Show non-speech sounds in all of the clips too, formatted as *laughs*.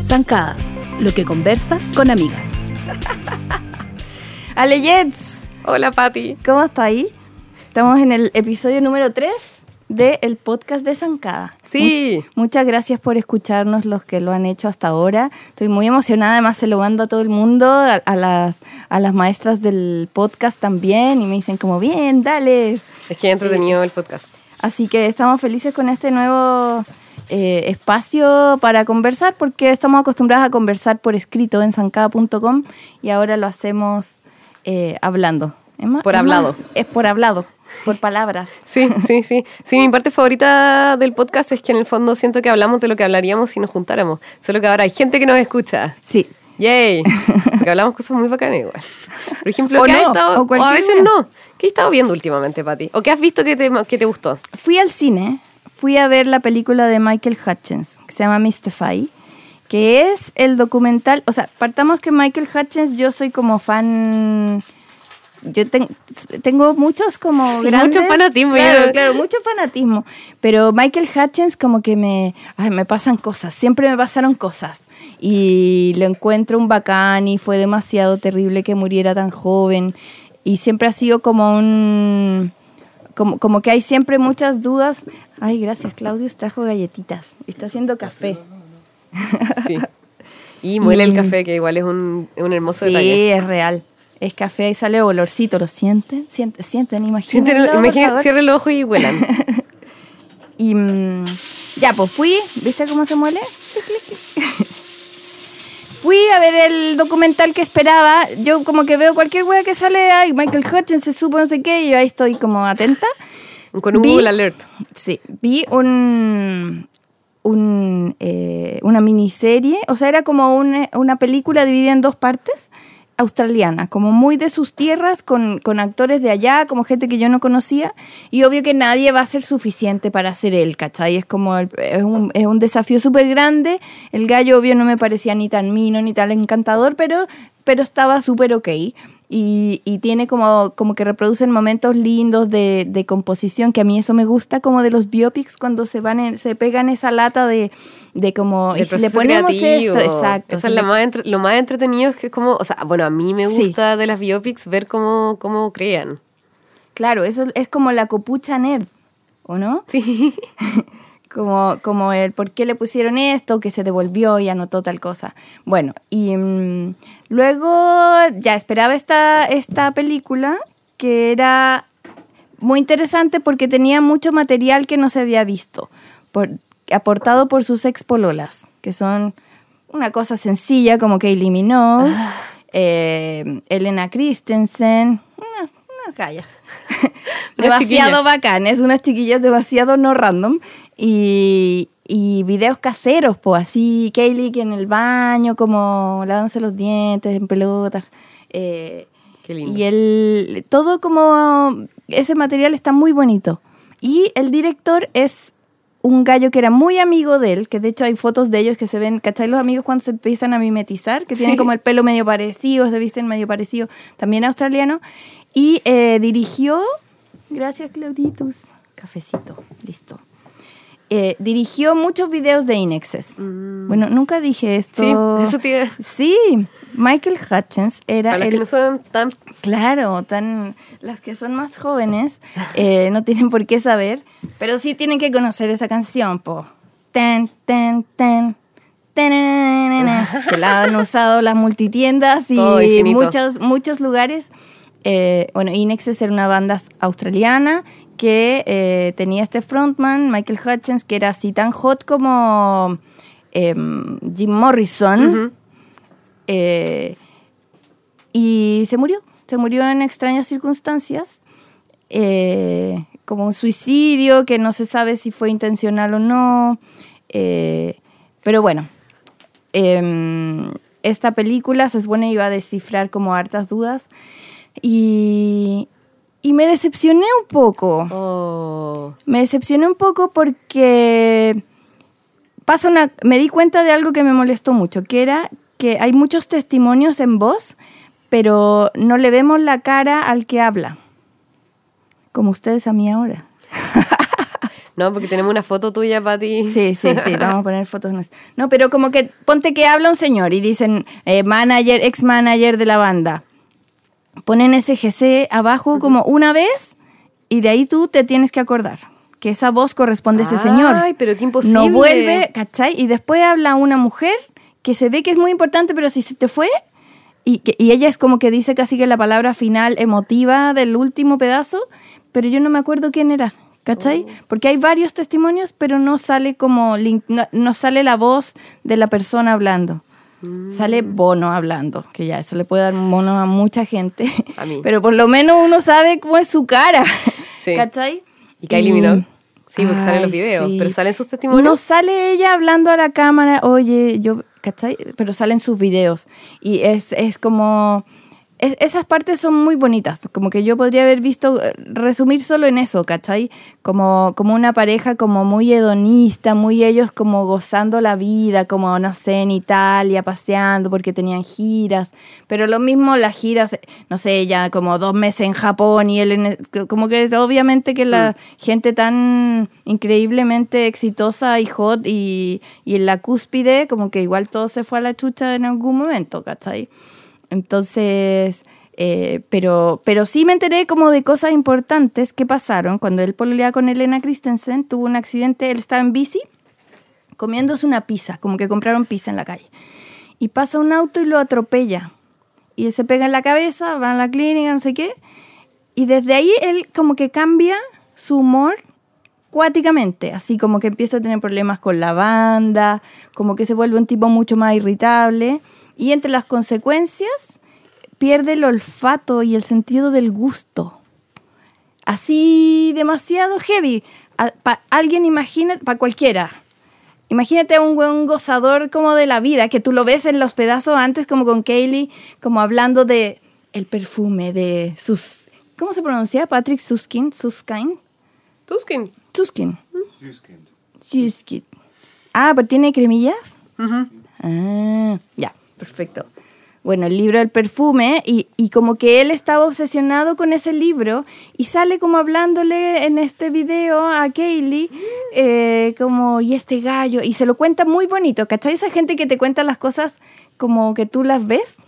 Zancada, lo que conversas con amigas. *laughs* Ale Jets, Hola, Patti. ¿cómo está ahí? Estamos en el episodio número 3 del podcast de Zancada. Sí. Mu- muchas gracias por escucharnos los que lo han hecho hasta ahora. Estoy muy emocionada, además se lo mando a todo el mundo, a, a las, a las maestras del podcast también, y me dicen como, bien, dale. Es que entretenido el podcast. Así que estamos felices con este nuevo eh, espacio para conversar, porque estamos acostumbradas a conversar por escrito en zancada.com y ahora lo hacemos eh, hablando. Es Por hablado. es por hablado, por palabras. Sí, sí, sí. Sí, mi parte favorita del podcast es que en el fondo siento que hablamos de lo que hablaríamos si nos juntáramos. Solo que ahora hay gente que nos escucha. Sí. ¡Yay! Porque hablamos cosas muy bacanas igual. Por ejemplo, O ¿qué has no, estado? o a veces no. ¿Qué has estado viendo últimamente, Pati? ¿O qué has visto que te, que te gustó? Fui al cine, fui a ver la película de Michael Hutchins, que se llama Mystify, que es el documental, o sea, partamos que Michael Hutchins, yo soy como fan, yo ten- tengo muchos como Sí, grandes... mucho fanatismo, Claro, claro, mucho fanatismo, pero Michael Hutchins como que me, ay, me pasan cosas, siempre me pasaron cosas. Y lo encuentro un bacán y fue demasiado terrible que muriera tan joven. Y siempre ha sido como un como, como que hay siempre muchas dudas. Ay, gracias, Claudius trajo galletitas. Está haciendo café. Sí. Y muele el *laughs* café, que igual es un, un hermoso Sí, detalle. es real. Es café y sale olorcito. ¿Lo sienten? Sienten, sienten, imagínenlo, favor. cierren los ojos y huelan. *laughs* Y mm, ya, pues fui. ¿Viste cómo se muele? *laughs* Fui a ver el documental que esperaba. Yo como que veo cualquier wea que sale, ay, Michael Hutchins se supo no sé qué, y yo ahí estoy como atenta. *laughs* Con un Vi- Google Alert. Sí, vi un, un, eh, una miniserie, o sea, era como un- una película dividida en dos partes, australiana, como muy de sus tierras, con, con actores de allá, como gente que yo no conocía, y obvio que nadie va a ser suficiente para ser él, ¿cachai? Es como, es, un, es un desafío súper grande, el gallo obvio no me parecía ni tan mino, ni tan encantador, pero, pero estaba súper ok. Y, y tiene como, como que reproducen momentos lindos de, de composición, que a mí eso me gusta, como de los biopics cuando se van se pegan esa lata de, de como, y si le ponemos creativo. esto, exacto. Eso si es la más entre- lo más entretenido es que es como, o sea, bueno, a mí me Sí. gusta de las biopics ver cómo, cómo crean. Claro, eso es como la copucha nerd, ¿o no? Sí. *laughs* Como, como el por qué le pusieron esto, que se devolvió y anotó tal cosa. Bueno, y mm, luego ya esperaba esta, esta película que era muy interesante porque tenía mucho material que no se había visto, por- aportado por sus ex pololas, que son una cosa sencilla como Kaylee Minogue, eh, Elena Christensen, unas, unas gallas. *laughs* Demasiado bacanes, unas chiquillas demasiado no random. Y, y videos caseros, pues así, Kaylee que en el baño, como lavándose los dientes, en pelotas. eh, Qué lindo. y el, todo como, ese material está muy bonito. Y el director es un gallo que era muy amigo de él, que de hecho hay fotos de ellos que se ven, ¿cachai? Los amigos cuando se empiezan a mimetizar, que tienen como el pelo medio parecido, se visten medio parecido, también australiano. Y eh, dirigió, gracias Clauditus, cafecito, listo. Eh, dirigió muchos videos de Inexes. Bueno, nunca dije esto. Mm. Sí, eso iba- Sí, Michael Hutchins era Para el que no son tan... Claro, tan las que son más jóvenes eh, no tienen por qué saber, pero sí tienen que conocer esa canción, po. Ten, ten, ten. *laughs* Que la han usado las multitiendas y muchos, muchos lugares. Eh, bueno, Inexes era una banda australiana que eh, tenía este frontman, Michael Hutchins, que era así tan hot como em, Jim Morrison. Eh, y se murió, se murió en extrañas circunstancias, eh, como un suicidio que no se sabe si fue intencional o no, pero bueno, em, esta película se supone iba a descifrar como hartas dudas. Y, y me decepcioné un poco. Oh. Me decepcioné un poco porque pasa una, me di cuenta de algo que me molestó mucho, que era que hay muchos testimonios en voz, pero no le vemos la cara al que habla. Como ustedes a mí ahora. *laughs* No, porque tenemos una foto tuya, Pati. Sí, sí, sí, *laughs* vamos a poner fotos nuestras. No, pero como que ponte que habla un señor y dicen eh, manager, ex manager de la banda. Ponen ese GC abajo como una vez y de ahí tú te tienes que acordar que esa voz corresponde a ese señor. Ay, pero qué imposible. No vuelve, ¿cachai? Y después habla una mujer que se ve que es muy importante, pero si se te fue, y, que- y ella es como que dice casi que la palabra final emotiva del último pedazo, pero yo no me acuerdo quién era, ¿cachai? Porque hay varios testimonios, pero no sale como, no sale la voz de la persona hablando. Sale Bono hablando, que ya eso le puede dar mono a mucha gente. A mí. *laughs* Pero por lo menos uno sabe cómo es su cara. *laughs* Sí. ¿Cachai? Y Kylie Minogue. Sí, porque salen los videos. sí. Pero salen sus testimonios. No sale ella hablando a la cámara, oye, yo, ¿cachai? Pero salen sus videos. Y es, es como... es- esas partes son muy bonitas. Como que yo podría haber visto, eh, resumir solo en eso, ¿cachai? Como, como una pareja como muy hedonista, muy ellos como gozando la vida, como, no sé, en Italia, paseando porque tenían giras. Pero lo mismo las giras, no sé, ya como dos meses en Japón y él en- como que es obviamente que la gente tan increíblemente exitosa y hot y, y en la cúspide, como que igual todo se fue a la chucha en algún momento, ¿cachai? Entonces, eh, pero, pero sí me enteré como de cosas importantes que pasaron cuando él pololeaba con Elena Christensen, tuvo un accidente, él estaba en bici comiéndose una pizza, como que compraron pizza en la calle. Y pasa un auto y lo atropella. Y él se pega en la cabeza, va a la clínica, no sé qué. Y desde ahí él como que cambia su humor cuáticamente, así como que empieza a tener problemas con la banda, como que se vuelve un tipo mucho más irritable. Y entre las consecuencias, pierde el olfato y el sentido del gusto. Así demasiado heavy. A- pa- alguien imagina, para cualquiera, Imagínate a un buen gozador como de la vida, que tú lo ves en los pedazos antes como con Kaylee, como hablando de el perfume de sus... ¿Cómo se pronuncia? Patrick Suskin, Suskin, Tuskin. Suskin. Suskin. Ah, pero tiene cremillas. Ah, ya, perfecto. Bueno, el libro del perfume y, y como que él estaba obsesionado con ese libro y sale como hablándole en este video a Kaylee eh, como, y este gallo, y se lo cuenta muy bonito, ¿cachai? Esa gente que te cuenta las cosas como que tú las ves.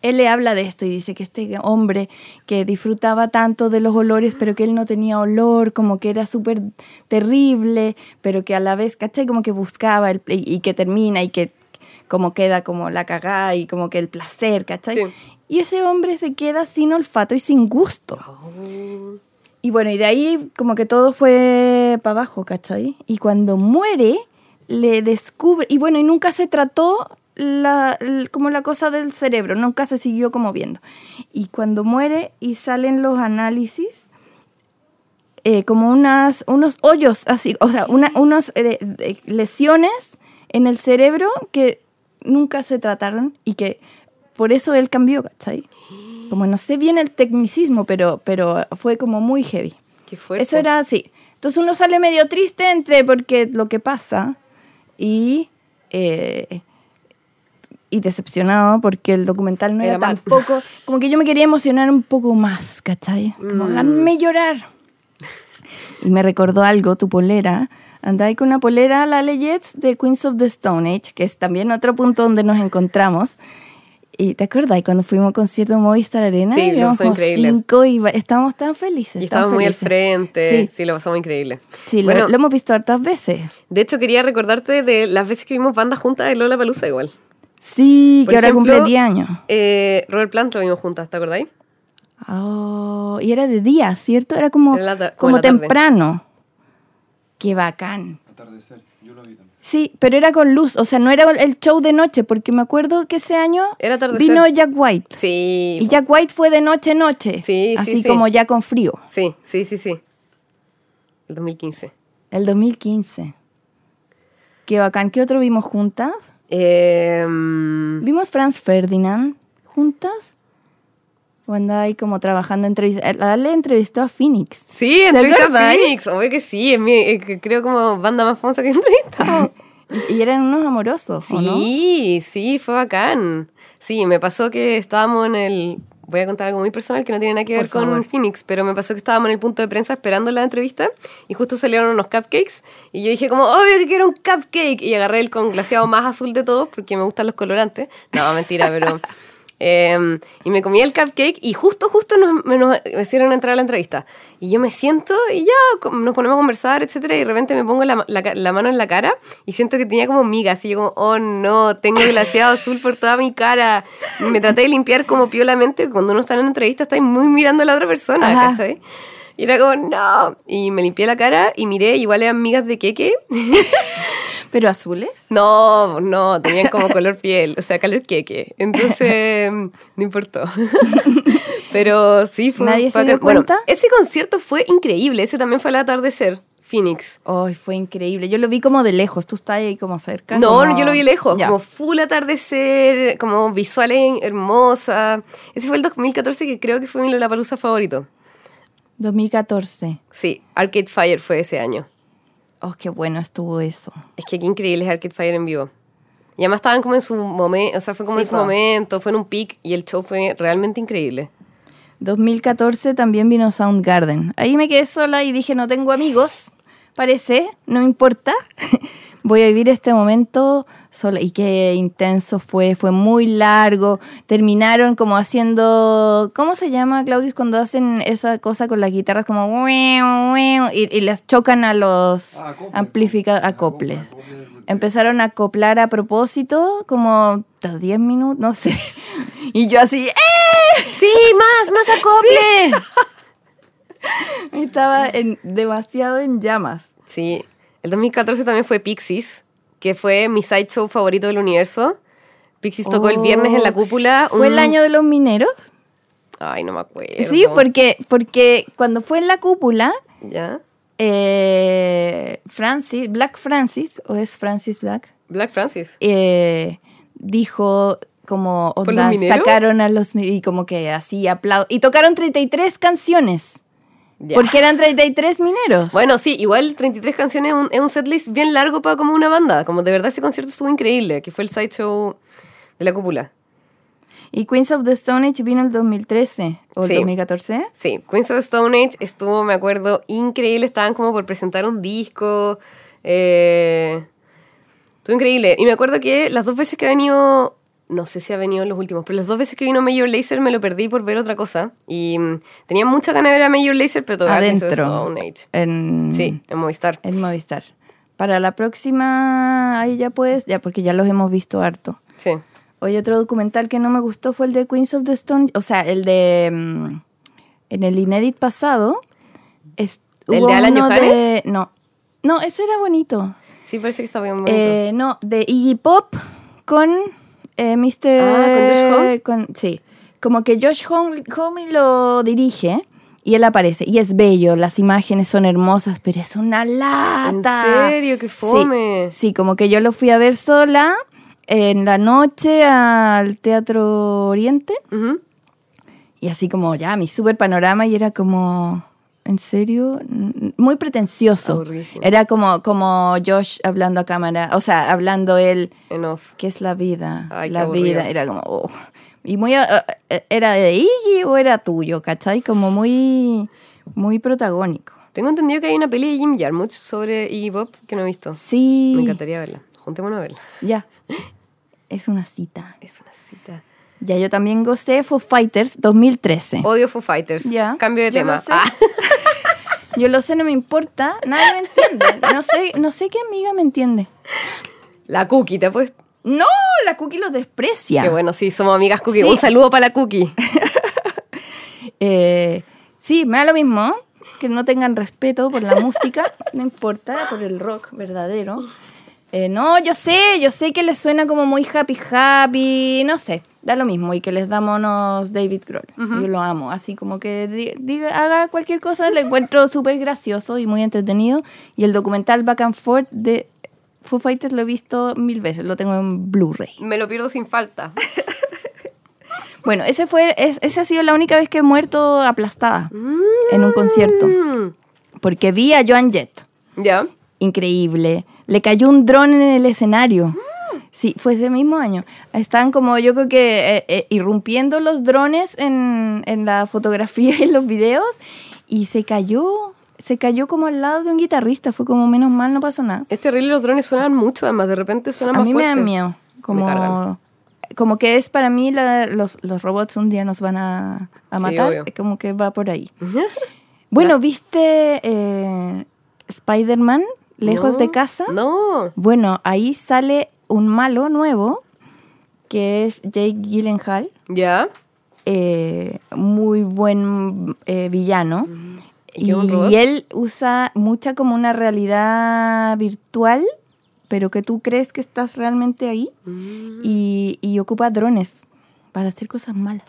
Él le habla de esto y dice que este hombre que disfrutaba tanto de los olores, pero que él no tenía olor, como que era súper terrible, pero que a la vez, ¿cachai? Como que buscaba el, y, y que termina y que como queda como la cagada y como que el placer, ¿cachai? Sí. Y ese hombre se queda sin olfato y sin gusto. Y bueno, y de ahí como que todo fue para abajo, ¿cachai? Y cuando muere, le descubre, y bueno, y nunca se trató la, como la cosa del cerebro, nunca se siguió como viendo. Y cuando muere y salen los análisis, eh, como unas, unos hoyos, así, o sea, una, unas eh, lesiones en el cerebro que nunca se trataron y que por eso él cambió, ¿cachai? Como no sé bien el tecnicismo, pero, pero fue como muy heavy. Qué fuerte. Eso era así. Entonces uno sale medio triste entre porque lo que pasa y, eh, y decepcionado porque el documental no Era era, tampoco... Como que yo me quería emocionar un poco más, ¿cachai? Como Mm. háganme llorar. Y me recordó algo, tu polera. Andai con una polera, la Legends de Queens of the Stone Age, que es también otro punto donde nos encontramos. ¿Y te acuerdas cuando fuimos a concierto en Movistar Arena? Sí, lo pasó increíble. cinco y estábamos tan felices. Y estábamos muy al frente. Sí, Sí, lo pasamos increíble. sí, lo- bueno, lo, hemos visto hartas veces. de hecho quería recordarte de las veces que vimos bandas juntas de Lola Palusa igual. Sí, Por que ahora ejemplo, cumple 10 años. Eh, Robert Plant lo vimos juntas, ¿te acordáis? Oh, y era de día, ¿cierto? Era como, Era la ta- como la temprano. Qué bacán. Atardecer, yo lo vi también. Sí, pero era con luz, o sea, no era el show de noche, porque me acuerdo que ese año Era atardecer. vino Jack White. Sí. Y Jack White fue de noche noche. Sí, sí, Así sí. como ya con frío. Sí, sí, sí, sí. El 2015. El 2015. Qué bacán. ¿Qué otro vimos juntas? Eh, mm, Vimos Franz Ferdinand juntas. O andaba ahí como trabajando entrevista. La le entrevistó a Phoenix. sí, entrevista a? Phoenix. Obvio que sí, es mi, eh, creo como banda más famosa que entrevistado. *laughs* Y, eran unos amorosos, ¿o no? Sí, sí, fue bacán. Sí, me pasó que estábamos en el voy a contar algo muy personal que no tiene nada que Por ver con favor. Phoenix, pero me pasó que estábamos en el punto de prensa esperando la entrevista y justo salieron unos cupcakes y yo dije como, obvio que quiero un cupcake y agarré el con glaseado más azul de todos porque me gustan los colorantes. No, mentira, pero... *laughs* eh, y me comí el cupcake y justo, justo nos, me, nos hicieron entrar a la entrevista. Y yo me siento y ya nos ponemos a conversar, etcétera, y de repente me pongo la, la la mano en la cara y siento que tenía como migas. Y yo como, oh no, tengo glaseado azul por toda mi cara. Me traté de limpiar como piolamente. Cuando uno está en una entrevista está muy mirando a la otra persona, Ajá. ¿cachai? Y era como, no. Y me limpié la cara y miré, igual eran migas de queque. *laughs* ¿Pero azules? No, no, tenían como *laughs* color piel, o sea, color queque. Entonces, *laughs* no importó. *laughs* Pero sí, fue. ¿Nadie se dio bacán. Bueno, cuenta? ese concierto fue increíble. Ese también fue al atardecer, Phoenix. Ay, fue increíble. Yo lo vi como de lejos. Tú estás ahí como cerca. No, como- yo lo vi lejos, como full atardecer, como visuales hermosas. Ese fue el 2014 que creo que fue mi Lollapalooza favorito. 2014. Sí, Arcade Fire fue ese año. Oh, qué bueno estuvo eso. Es que qué increíble es Arcade Fire en vivo. Y además estaban como en su momento, o sea, fue como Sí, en su momento, fue en un peak y el show fue realmente increíble. 2014 también vino Soundgarden. Ahí me quedé sola y dije, no tengo amigos, parece, no importa. *laughs* Voy a vivir este momento sola. Y qué intenso fue, fue muy largo. Terminaron como haciendo, ¿cómo se llama, Claudius, cuando hacen esa cosa con las guitarras como... Y, y les chocan a los Ah, acoples. amplificadores, acoples. Empezaron a acoplar a propósito, como 10 minutos, no sé. *laughs* Y yo así, ¡eh! Sí, más, más acople. *laughs* *laughs* Estaba en, demasiado en llamas. Sí, el 2014 también fue Pixies, que fue mi sideshow favorito del universo. Pixies tocó el viernes en la cúpula. ¿Fue el año de los mineros? Ay, no me acuerdo. Sí, porque, porque cuando fue en la cúpula, ¿Ya? eh, Francis, Black Francis, o es Francis Black, Black Francis. eh, dijo como sacaron a los y como que así y tocaron 33 canciones Ya. porque eran 33 mineros. Bueno, sí, igual 33 canciones es un, es un setlist bien largo para como una banda. Como de verdad ese concierto estuvo increíble, que fue el sideshow de la cúpula. Y Queens of the Stone Age vino el 2013 o el Sí. 2014. Sí, Queens of the Stone Age estuvo, me acuerdo, increíble. Estaban como por presentar un disco. eh, estuvo increíble. Y me acuerdo que las dos veces que ha venido, no sé si ha venido en los últimos, pero las dos veces que vino Major Lazer me lo perdí por ver otra cosa. Y mm, tenía mucha ganas de ver a Major Lazer, pero todavía Queens of the Adentro. Stone Age. En, Sí, en Movistar. En Movistar. Para la próxima, ahí ya puedes, ya porque ya los hemos visto harto. Sí. Hoy otro documental que no me gustó fue el de Queens of the Stone, o sea, el de mm, en el Inédit pasado. es- ¿El de Alan no, no, ese era bonito. Sí, parece que está bien bonito. Eh, no, de Iggy Pop con eh, Mr. Ah, ¿con Josh Homme? con- sí, como que Josh Homme lo dirige y él aparece. Y es bello, las imágenes son hermosas, pero es una lata. ¿En serio? ¡Qué fome! Sí, como que yo lo fui a ver sola en la noche al Teatro Oriente y así como ya mi super panorama y era como, ¿en serio? Mm, Muy pretencioso. Aburridísimo. Era como, como Josh hablando a cámara, o sea, hablando él. ¿qué es la vida? Ay, la vida, era como... oh. Y muy... uh, uh, ¿Era de Iggy o era tuyo? ¿Cachai? Como muy, muy protagónico. Tengo entendido que hay una peli de Jim Jarmusch sobre Iggy Pop que no he visto. Sí. Me encantaría verla. Juntémonos a verla. Ya. Es una cita. Es una cita. Ya, yo también gocé Foo Fighters 2013. Odio Foo Fighters. Ya. Cambio de Yo tema. lo sé. Ah. Yo lo sé, no me importa. Nadie me entiende. No sé, no sé qué amiga me entiende. la Cookie, ¿te pues. No, la Cookie los desprecia. Qué bueno, sí, somos amigas Cookie. Sí. Un saludo para la Cookie. *laughs* Eh, sí, me da lo mismo que no tengan respeto por la música, no importa, por el rock verdadero. Eh, no, yo sé, yo sé que les suena como muy happy happy, no sé, da lo mismo y que les damos David Grohl. Yo lo amo, así como que di- diga, haga cualquier cosa, lo encuentro *laughs* súper gracioso y muy entretenido. Y el documental Back and Forth de Foo Fighters lo he visto mil veces, lo tengo en Blu-ray. Me lo pierdo sin falta. *laughs* Bueno, ese fue, es- esa ha sido la única vez que he muerto aplastada en un concierto. Mm. Porque vi a Joan Jett. Ya. Increíble. Le cayó un dron en el escenario. Sí, fue ese mismo año. Estaban como, yo creo que eh, eh, irrumpiendo los drones en, en la fotografía y en los videos y se cayó, se cayó como al lado de un guitarrista. Fue como, menos mal, no pasó nada. Es terrible, los drones suenan mucho, además, de repente suenan A más mí me fuerte. da miedo. Como, como que es para mí, la- los, los robots un día nos van a, a Sí, matar. obvio. como que va por ahí. *laughs* bueno, ¿viste eh, Spider-Man lejos No, de casa? No. Bueno, ahí sale un malo nuevo, que es Jake Gyllenhaal, ¿Ya? eh, muy buen eh, villano. ¿Y? Y él usa mucha como una realidad virtual, pero que tú crees que estás realmente ahí, Mm. y, y ocupa drones para hacer cosas malas.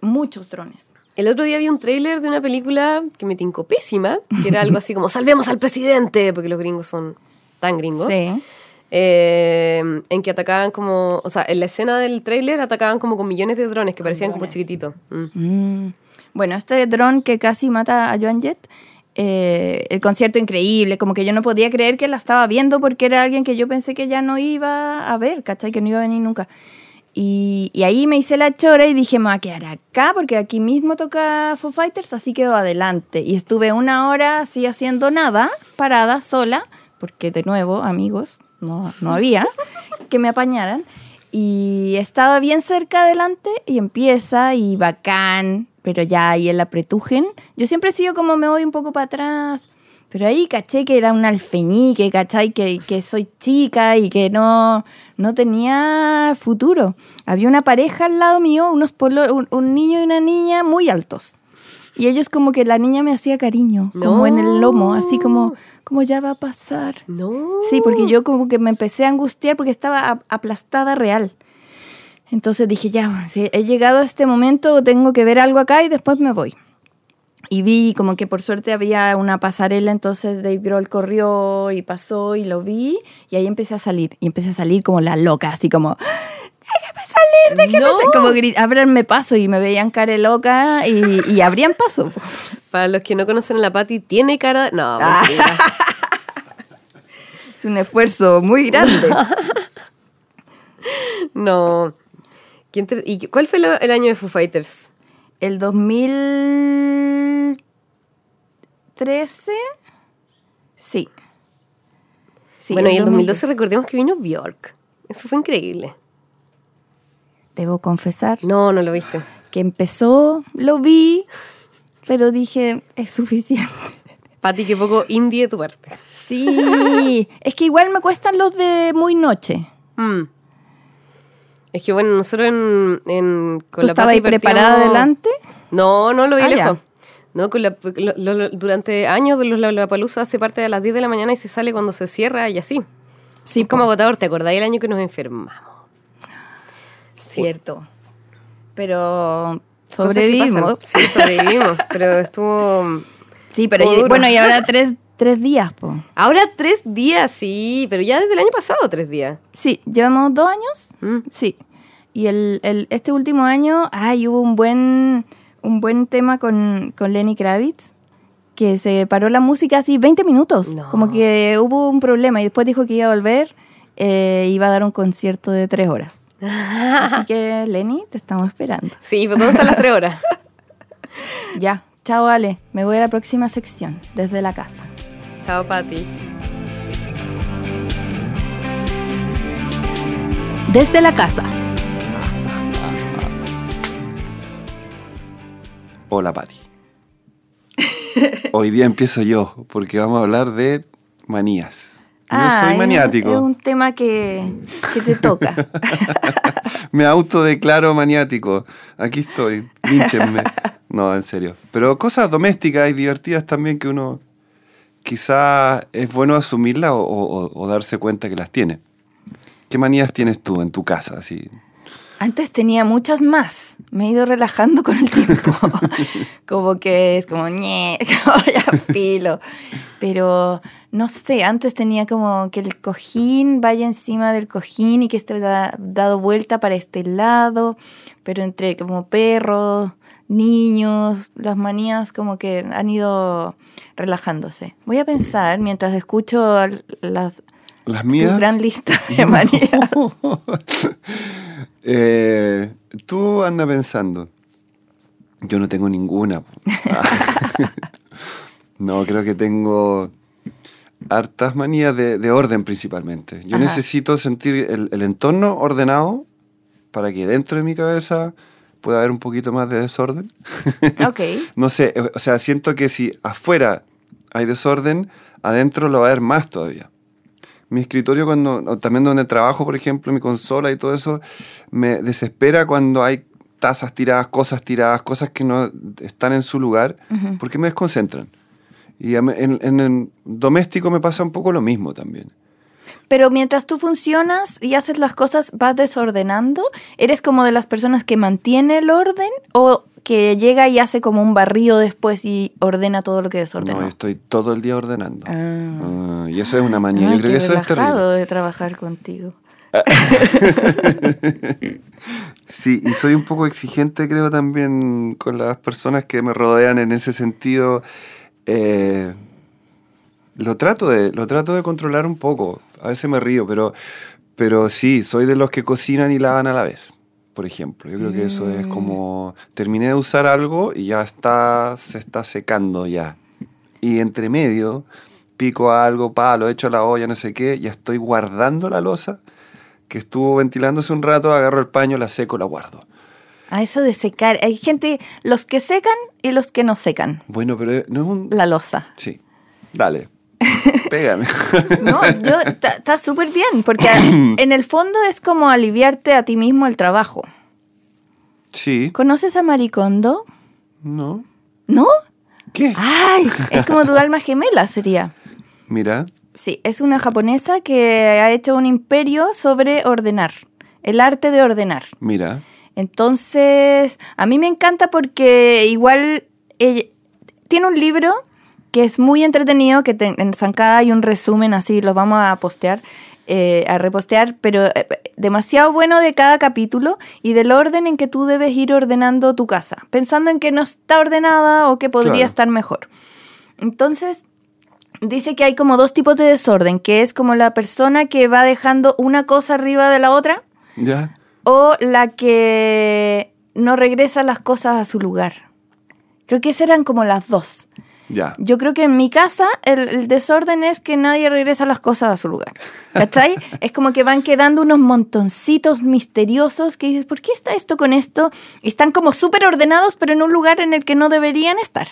Muchos drones. El otro día vi un tráiler de una película que me tincó pésima, que era algo así como ¡Salvemos al presidente! Porque los gringos son tan gringos. Sí. Eh, en que atacaban como, o sea, en la escena del tráiler atacaban como con millones de drones que parecían como drones. chiquititos. Mm. Mm. Bueno, este dron que casi mata a Joan Jett, eh, el concierto increíble, como que yo no podía creer que la estaba viendo porque era alguien que yo pensé que ya no iba a ver, ¿cachai? Que no iba a venir nunca. Y, y ahí me hice la chora y dije, me voy a quedar acá porque aquí mismo toca Foo Fighters, así quedo adelante. Y estuve una hora así haciendo nada, parada, sola, porque de nuevo, amigos, no, no había, que me apañaran. Y estaba bien cerca adelante y empieza y bacán, pero ya ahí el apretujen. Yo siempre he sido como me voy un poco para atrás, pero ahí caché que era un alfeñique, ¿cachai? Que, que soy chica y que no, no tenía futuro. Había una pareja al lado mío, unos polo- un, un niño y una niña muy altos. Y ellos como que la niña me hacía cariño, como en el lomo, así como, como ya va a pasar. No. Sí, porque yo como que me empecé a angustiar porque estaba ap- aplastada real. Entonces dije, ya, si he llegado a este momento, tengo que ver algo acá y después me voy. Y vi como que por suerte había una pasarela, entonces Dave Grohl corrió y pasó y lo vi y ahí empecé a salir. Y empecé a salir como la loca, así como, déjame salir, déjame No. salir. Como grit- paso y me veían cara loca y, y abrían paso. po. Para los que no conocen a la Patty, tiene cara... No, Ah. Es un esfuerzo muy grande. *laughs* no. ¿Quién te- ¿Y cuál fue el año de Foo Fighters? El 2013, sí. Sí, bueno, y el 2012 2013. recordemos que vino Bjork. Eso fue increíble. Debo confesar No, no lo viste. que empezó, lo vi, pero dije, es suficiente. Patty, qué poco indie de tu parte. Sí, es que igual me cuestan los de muy noche. Mm. Es que bueno, nosotros en, en con ¿Tú la ahí preparada partíamos- adelante? No, no lo vi Ah, lejos. ya. No, con la- lo- lo- durante años los Lollapalooza se parte a las 10 de la mañana y se sale cuando se cierra y así. Sí, Es como agotador, ¿te acordáis el año que nos enfermamos? Cierto. Pero sobrevivimos. Sí, sobrevivimos, *laughs* pero estuvo... Sí, pero Estuvo y- duro. bueno, y ahora tres, tres días, po. Ahora tres días, sí, pero ya desde el año pasado tres días. Sí, llevamos dos años. Mm. Sí. Y el, el- este último año, ay, hubo un buen, un buen tema con, con Lenny Kravitz, que se paró la música así 20 minutos. No. Como que hubo un problema y después dijo que iba a volver, eh, iba a dar un concierto de tres horas. Así que, Lenny, te estamos esperando. Sí, pero ¿dónde están las tres horas? *laughs* Ya, chao, Ale. Me voy a la próxima sección, desde la casa. Chao, Pati. Desde la casa. Hola, Pati. Hoy día empiezo yo, porque vamos a hablar de manías. Yo Ah, soy es- maniático. Es un tema que, que te toca. *laughs* Me autodeclaro maniático. Aquí estoy. Línchenme. No, en serio. Pero cosas domésticas y divertidas también que uno quizá es bueno asumirlas o, o- o darse cuenta que las tiene. ¿Qué manías tienes tú en tu casa? Así? Antes tenía muchas más. Me he ido relajando con el tiempo. *laughs* como que es como, ñe, *laughs* como ya filo. Pero no sé, antes tenía como que el cojín vaya encima del cojín y que esté da- dado vuelta para este lado. Pero entre como perros, niños, las manías como que han ido relajándose. Voy a pensar mientras escucho las, Las Tu mías. gran lista *laughs* de manías. *laughs* Eh, tú anda pensando. Yo no tengo ninguna. *laughs* no, creo que tengo hartas manías de, de orden principalmente. Yo Ajá. necesito sentir el, el entorno ordenado para que dentro de mi cabeza pueda haber un poquito más de desorden. *laughs* Ok. No sé, eh, o sea, siento que si afuera hay desorden, adentro lo va a haber más todavía. Mi escritorio, cuando, también donde trabajo, por ejemplo, mi consola y todo eso, me desespera cuando hay tazas tiradas, cosas tiradas, cosas que no están en su lugar, porque me desconcentran. Y en, en el doméstico me pasa un poco lo mismo también. Pero mientras tú funcionas y haces las cosas, vas desordenando. ¿Eres como de las personas que mantiene el orden o que llega y hace como un barrido después y ordena todo lo que desordenó? No, estoy todo el día ordenando. Ah. Ah, y eso es una manía. Ay, yo creo que eso es terrible. de trabajar contigo. *laughs* Sí, y soy un poco exigente, creo, también con las personas que me rodean en ese sentido. Eh, lo, trato de, lo trato de controlar un poco. A veces me río, pero, pero sí, soy de los que cocinan y lavan a la vez, por ejemplo. Yo creo que eso es como, terminé de usar algo y ya está, se está secando ya. Y entre medio, pico algo, palo, echo la olla, no sé qué, ya estoy guardando la losa que estuvo ventilándose un rato, agarro el paño, la seco, la guardo. A eso de secar. Hay gente, los que secan y los que no secan Bueno, pero eh, no es un... la losa. Sí, dale, *laughs* pégame. No, yo, está súper bien, porque *clears throat* en el fondo es como aliviarte a ti mismo el trabajo. sí, ¿Conoces a Maricondo? no, ¿No? ¿qué? ¡Ay! *laughs* Es como tu alma gemela, sería. Mira, Sí, es una japonesa que ha hecho un imperio sobre ordenar, el arte de ordenar. mira, Entonces, a mí me encanta porque igual ella- tiene un libro que es muy entretenido, que te- en Zancada hay un resumen así, lo vamos a postear, eh, a repostear, pero eh, demasiado bueno de cada capítulo y del orden en que tú debes ir ordenando tu casa, pensando en que no está ordenada o que podría Claro. estar mejor. Entonces, dice que hay como dos tipos de desorden, que es como la persona que va dejando una cosa arriba de la otra ya, o la que no regresa las cosas a su lugar. Creo que esas eran como las dos. ya. Yo creo que en mi casa el, el desorden es que nadie regresa las cosas a su lugar. ¿Cachai? *laughs* es como que van quedando unos montoncitos misteriosos que dices, ¿por qué está esto con esto? Y están como súper ordenados, pero en un lugar en el que no deberían estar.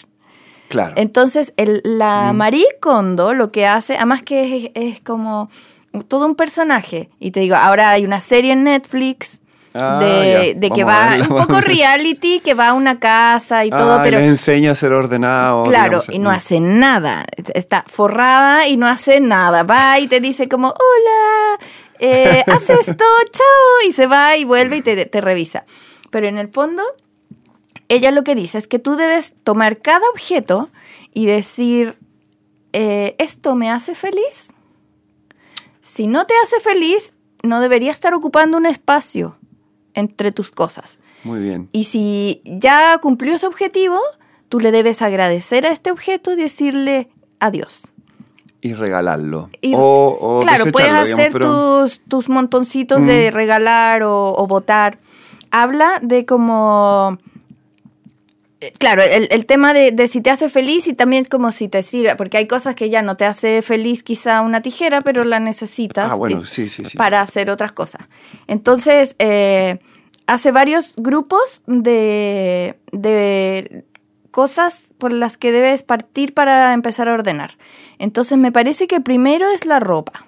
Claro. Entonces, el- la Marie Kondo lo que hace, además que es, es como todo un personaje. Y te digo, ahora hay una serie en Netflix Ah, de, que va un poco *laughs* reality, que va a una casa y todo, Ah, pero les enseña a ser ordenado. claro, digamos, y no mm. hace nada. Está forrada y no hace nada. Va y te dice como, hola, eh, haz *laughs* esto, chao, y se va y vuelve y te, te revisa. Pero en el fondo, ella lo que dice es que tú debes tomar cada objeto y decir, eh, ¿esto me hace feliz? Si no te hace feliz, no debería estar ocupando un espacio entre tus cosas. Muy bien. Y si ya cumplió su objetivo, tú le debes agradecer a este objeto y decirle adiós. Y regalarlo. Y- o, o claro, puedes digamos, hacer pero- tus, tus montoncitos de regalar o, o votar. Habla de como... eh, Claro, el, el tema de, de si te hace feliz y también como si te sirve, porque hay cosas que ya no te hace feliz quizá una tijera, pero la necesitas Ah, bueno, eh, sí, sí, sí. para hacer otras cosas. Entonces, eh, hace varios grupos de, de cosas por las que debes partir para empezar a ordenar. Entonces, me parece que primero es la ropa.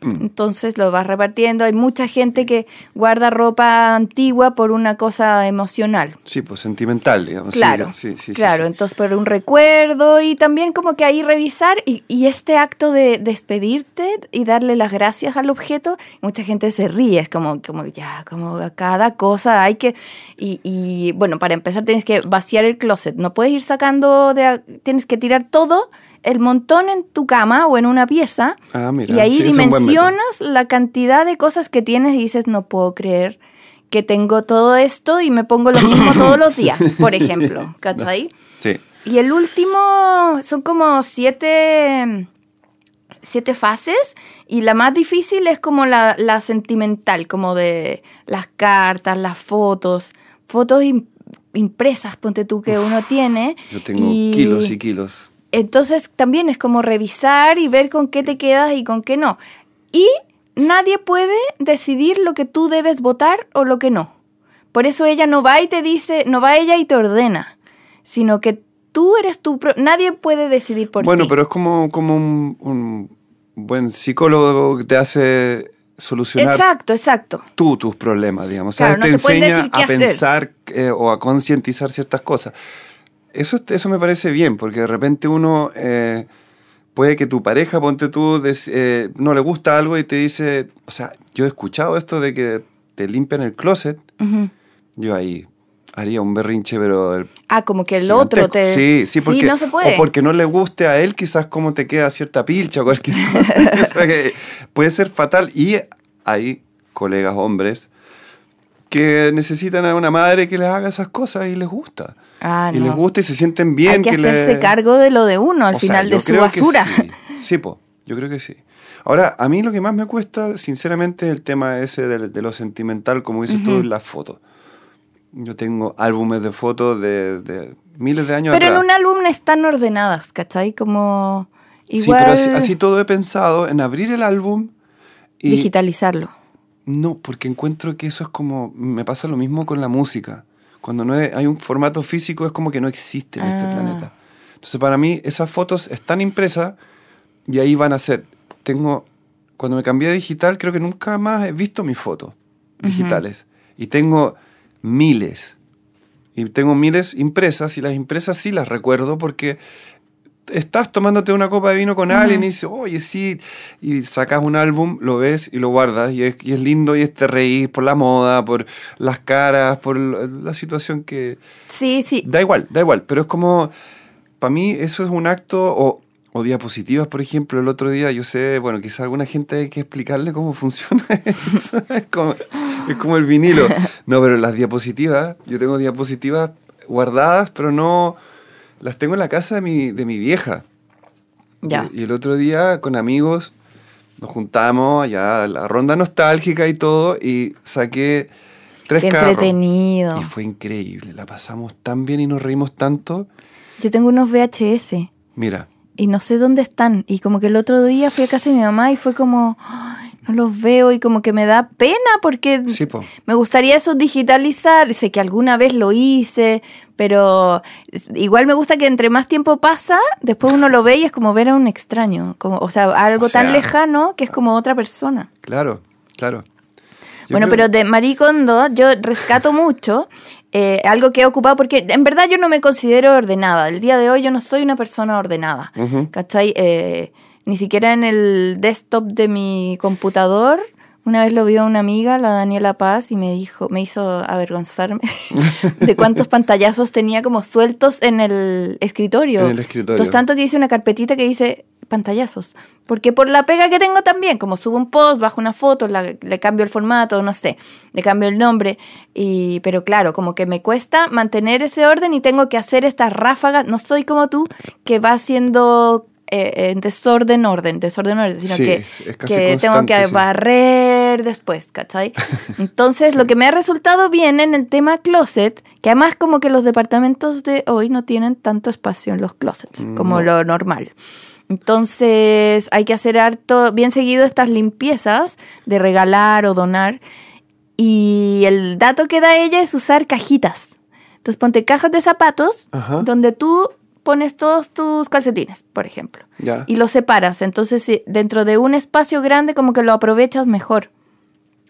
Mm. Entonces lo vas repartiendo. Hay mucha gente que guarda ropa antigua por una cosa emocional. Sí, pues sentimental, digamos. Claro, sí, sí, claro. sí. Entonces por un recuerdo y también como que ahí revisar y, y este acto de despedirte y darle las gracias al objeto, mucha gente se ríe, es como, como ya, como cada cosa hay que... Y, y, bueno, para empezar tienes que vaciar el closet, no puedes ir sacando, de, tienes que tirar todo el montón en tu cama o en una pieza Ah, mira, y ahí sí, dimensionas la cantidad de cosas que tienes y dices, no puedo creer que tengo todo esto y me pongo lo mismo todos los días, *laughs* por ejemplo, ¿cachai? Sí. Y el último son como siete, siete fases y la más difícil es como la, la sentimental, como de las cartas, las fotos, fotos im- impresas, ponte tú, que uno tiene. Yo tengo kilos y kilos. Entonces también es como revisar y ver con qué te quedas y con qué no. Y nadie puede decidir lo que tú debes votar o lo que no. Por eso ella no va y te dice, no va ella y te ordena, sino que tú eres tu... pro- nadie puede decidir por Bueno, ti. pero es como, como un, un buen psicólogo que te hace solucionar Exacto, exacto. tú tus problemas, digamos. Claro, ¿Sabes? no te enseña a hacer. pensar eh, o a concientizar ciertas cosas. Eso, eso me parece bien, porque de repente uno eh, puede que tu pareja, ponte tú, des- eh, no le gusta algo y te dice, o sea, yo he escuchado esto de que te limpian el closet, yo ahí haría un berrinche, pero el Ah, como que el otro te... Sí, sí, porque, no se puede. O porque no le guste a él quizás cómo te queda cierta pilcha o cualquier *laughs* cosa. *laughs* O sea, que puede ser fatal. Y hay colegas hombres que necesitan a una madre que les haga esas cosas y les gusta. Ah, y no. les gusta y se sienten bien. Hay que, hacerse cargo de lo de uno al O final de su basura. sí. Sí, po, yo creo que sí. Ahora, a mí lo que más me cuesta, sinceramente, es el tema ese de, de lo sentimental, como dices tú, las fotos. Yo tengo álbumes de fotos de, de miles de años Pero en un álbum están ordenadas, ¿cachai? Como Sí, igual pero así, así todo he pensado en abrir el álbum y... digitalizarlo. No, porque encuentro que eso es como... Me pasa lo mismo con la música. Cuando no hay un formato físico es como que no existe en este Ah. planeta. Entonces para mí esas fotos están impresas y ahí van a ser... Tengo... Cuando me cambié a digital creo que nunca más he visto mis fotos digitales. Y tengo miles. Y tengo miles impresas y las impresas sí las recuerdo porque estás tomándote una copa de vino con alguien y dices, oye, sí, y sacas un álbum, lo ves y lo guardas y es, y es lindo y es te reís por la moda, por las caras, por la la situación que... Sí, sí. Da igual, da igual, pero es como, para mí eso es un acto, o, o diapositivas, por ejemplo, el otro día, yo sé, bueno, quizá a alguna gente hay que explicarle cómo *laughs* funciona eso, es como, es como el vinilo. *laughs* No, pero las diapositivas, yo tengo diapositivas guardadas, pero no, las tengo en la casa de mi, de mi vieja. Ya. Y, y el otro día con amigos nos juntamos allá a la ronda nostálgica y todo y saqué tres Qué carros. entretenido. Y fue increíble, la pasamos tan bien y nos reímos tanto. Yo tengo unos VHS Mira, y no sé dónde están. Y como que el otro día fui a casa de mi mamá y fue como, "Ay, no los veo y como que me da pena porque sí, po. me gustaría eso digitalizar. Sé que alguna vez lo hice, pero igual me gusta que entre más tiempo pasa, después uno lo ve y es como ver a un extraño. Como, o sea, algo O sea- tan lejano que es como otra persona. Claro, claro. Yo bueno, creo- pero de Marie Kondo yo rescato *laughs* mucho eh, algo que he ocupado, porque en verdad yo no me considero ordenada. El día de hoy yo no soy una persona ordenada. ¿Cachai? Eh, ni siquiera en el desktop de mi computador. Una vez lo vio una amiga, la Daniela Paz, y me dijo, me hizo avergonzarme *laughs* de cuántos pantallazos tenía como sueltos en el escritorio. En el escritorio. Entonces, tanto que hice una carpetita que dice pantallazos. Porque por la pega que tengo también, como subo un post, bajo una foto, la- le cambio el formato, no sé, le cambio el nombre. Y, pero claro, como que me cuesta mantener ese orden y tengo que hacer estas ráfagas. No soy como tú, que va haciendo eh, en desorden, orden, desorden, orden, sino Sí, que, es- es casi que tengo que sí. barrer después, ¿cachai? *laughs* Entonces, lo que me ha resultado bien en el tema closet, que además como que los departamentos de hoy no tienen tanto espacio en los closets como lo normal. Entonces, hay que hacer harto, bien seguido estas limpiezas de regalar o donar. Y el dato que da ella es usar cajitas. Entonces, ponte cajas de zapatos Ajá. donde tú pones todos tus calcetines, por ejemplo Ya. y lo separas. Entonces, dentro de un espacio grande, como que lo aprovechas mejor.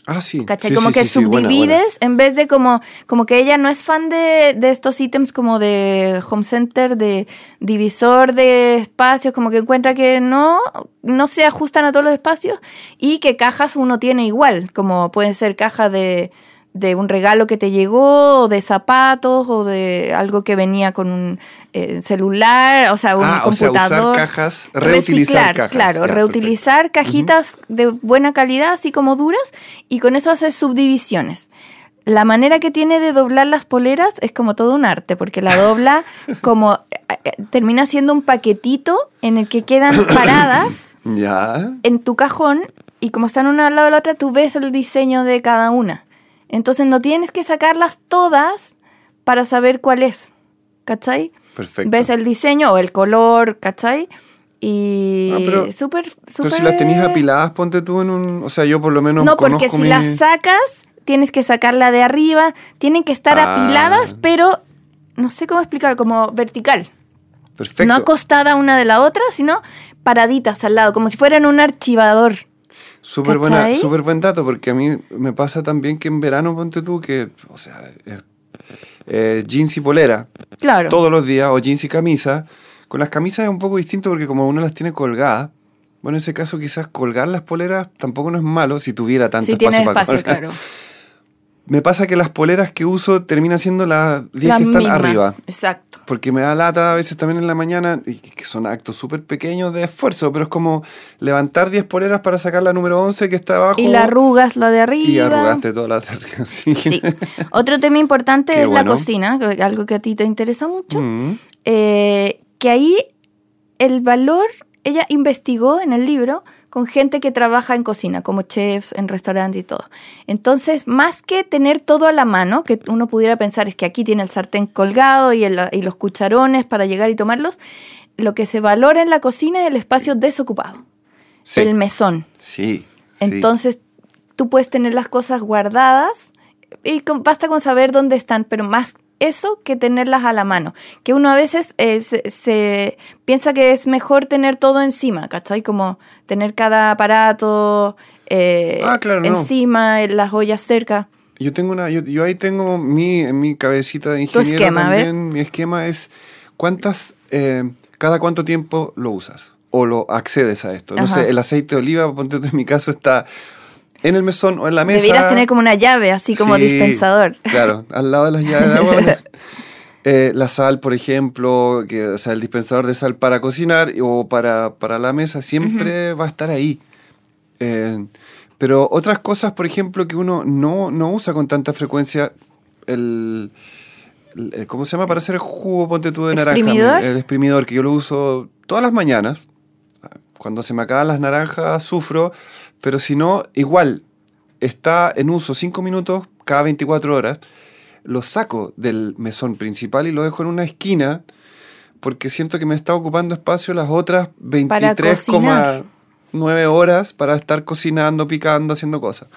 Ah, sí. ¿Cachai? Sí, como sí, que sí, sí, buena, subdivides buena. en vez de como, como que ella no es fan de, de estos ítems como de home center, de divisor de espacios, como que encuentra que no, no se ajustan a todos los espacios y que cajas uno tiene igual, como pueden ser cajas de, de un regalo que te llegó, o de zapatos, o de algo que venía con un eh, celular, o sea, un Ah, o sea, computador. usar cajas, reutilizar Reciclar, cajas. Claro, Ya, reutilizar cajitas de buena calidad, así como duras, y con eso haces subdivisiones. La manera que tiene de doblar las poleras es como todo un arte, porque la dobla *laughs* como eh, eh, termina siendo un paquetito en el que quedan *coughs* paradas Ya. en tu cajón y como están una al lado de la otra, tú ves el diseño de cada una. Entonces no tienes que sacarlas todas para saber cuál es. ¿Cachai? Perfecto. Ves el diseño o el color, ¿cachai? Y Ah, pero- súper, Pero súper... si las tenías apiladas, ponte tú en un. O sea, yo por lo menos. No, porque conozco si mi- las sacas, tienes que sacarla de arriba, tienen que estar Ah. apiladas, pero no sé cómo explicar, como vertical. Perfecto. No acostada una de la otra, sino paraditas al lado, como si fueran un archivador. Súper buena, súper buen dato, porque a mí me pasa también que en verano, ponte tú, que, o sea, eh, eh, jeans y polera, Claro. todos los días, o jeans y camisa. Con las camisas es un poco distinto porque como uno las tiene colgadas, bueno, en ese caso quizás colgar las poleras tampoco no es malo si tuviera tanto si espacio para espacio, colgar. claro. *laughs* Me pasa que las poleras que uso terminan siendo las 10 Las que están mismas, arriba. Exacto. Porque me da lata a veces también en la mañana, y que son actos súper pequeños de esfuerzo, pero es como levantar 10 poleras para sacar la número 11 que está abajo. Y la arrugas, la de arriba. Y arrugaste todas las de arriba, *laughs* sí. Sí. Otro tema importante *laughs* Qué es la cocina, algo que a ti te interesa mucho. Mm. Eh, que ahí el valor, ella investigó en el libro con gente que trabaja en cocina, como chefs, en restaurantes y todo. Entonces, más que tener todo a la mano, que uno pudiera pensar es que aquí tiene el sartén colgado y, el- y los cucharones para llegar y tomarlos, lo que se valora en la cocina es el espacio desocupado, Sí. el mesón. Sí. sí. Entonces, tú puedes tener las cosas guardadas y con- basta con saber dónde están, pero más eso que tenerlas a la mano. Que uno a veces eh, se, se piensa que es mejor tener todo encima, ¿cachai? Como tener cada aparato eh, Ah, claro, no. encima, eh, las ollas cerca. Yo tengo una, yo, yo ahí tengo mi, en mi cabecita de ingeniero esquema, también, mi esquema es cuántas, eh, cada cuánto tiempo lo usas o lo accedes a esto. No Ajá. sé, el aceite de oliva, ponte en mi caso, está en el mesón o en la mesa. Debieras tener como una llave, así como Sí, dispensador. *laughs* Claro, al lado de las llaves de agua. *laughs* Eh, la sal, por ejemplo, que, o sea, el dispensador de sal para cocinar o para, para la mesa siempre va a estar ahí. Eh, pero otras cosas, por ejemplo, que uno no, no usa con tanta frecuencia, el, el- el- ¿cómo se llama? Para hacer el jugo, ponte tú de naranja. ¿Exprimidor? El exprimidor, que yo lo uso todas las mañanas. Cuando se me acaban las naranjas, sufro, pero si no, igual, está en uso 5 minutos cada 24 horas. Lo saco del mesón principal y lo dejo en una esquina porque siento que me está ocupando espacio las otras 23,9 horas para estar cocinando, picando, haciendo cosas.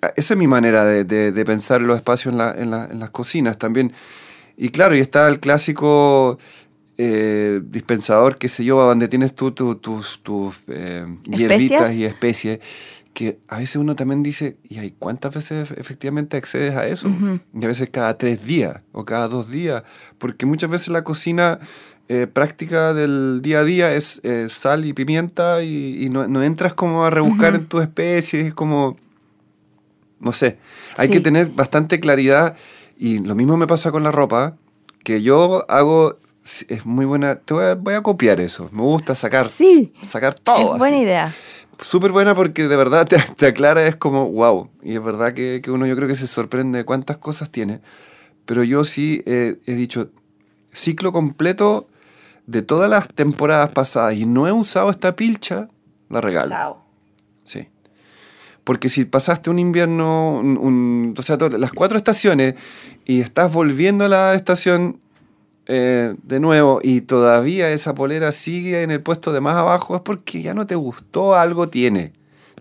Ah, Esa es mi manera de, de- de pensar los espacios en, la- en la- en las cocinas también. Y claro, y está el clásico eh, dispensador, qué sé yo, donde tienes tú tu- tus, tus eh, hierbitas y especies, que a veces uno también dice, ¿y hay cuántas veces efectivamente accedes a eso? Ujú. Y a veces cada tres días o cada dos días, porque muchas veces la cocina eh, práctica del día a día es eh, sal y pimienta y, y no, no entras como a rebuscar en tus especies, es como, no sé, hay Sí. que tener bastante claridad y lo mismo me pasa con la ropa, que yo hago, es muy buena, te voy a, voy a copiar eso, me gusta sacar, Sí, sacar todo. es buena así. idea. Súper buena porque de verdad te, te aclara, es como, wow. Y es verdad que, que uno yo creo que se sorprende de cuántas cosas tiene. Pero yo sí eh, he dicho, ciclo completo de todas las temporadas pasadas y no he usado esta pilcha, la regalo. Chao. Sí. Porque si pasaste un invierno, un, un- o sea, las cuatro estaciones y estás volviendo a la estación eh, de nuevo y todavía esa polera sigue en el puesto de más abajo, es porque ya no te gustó, algo tiene.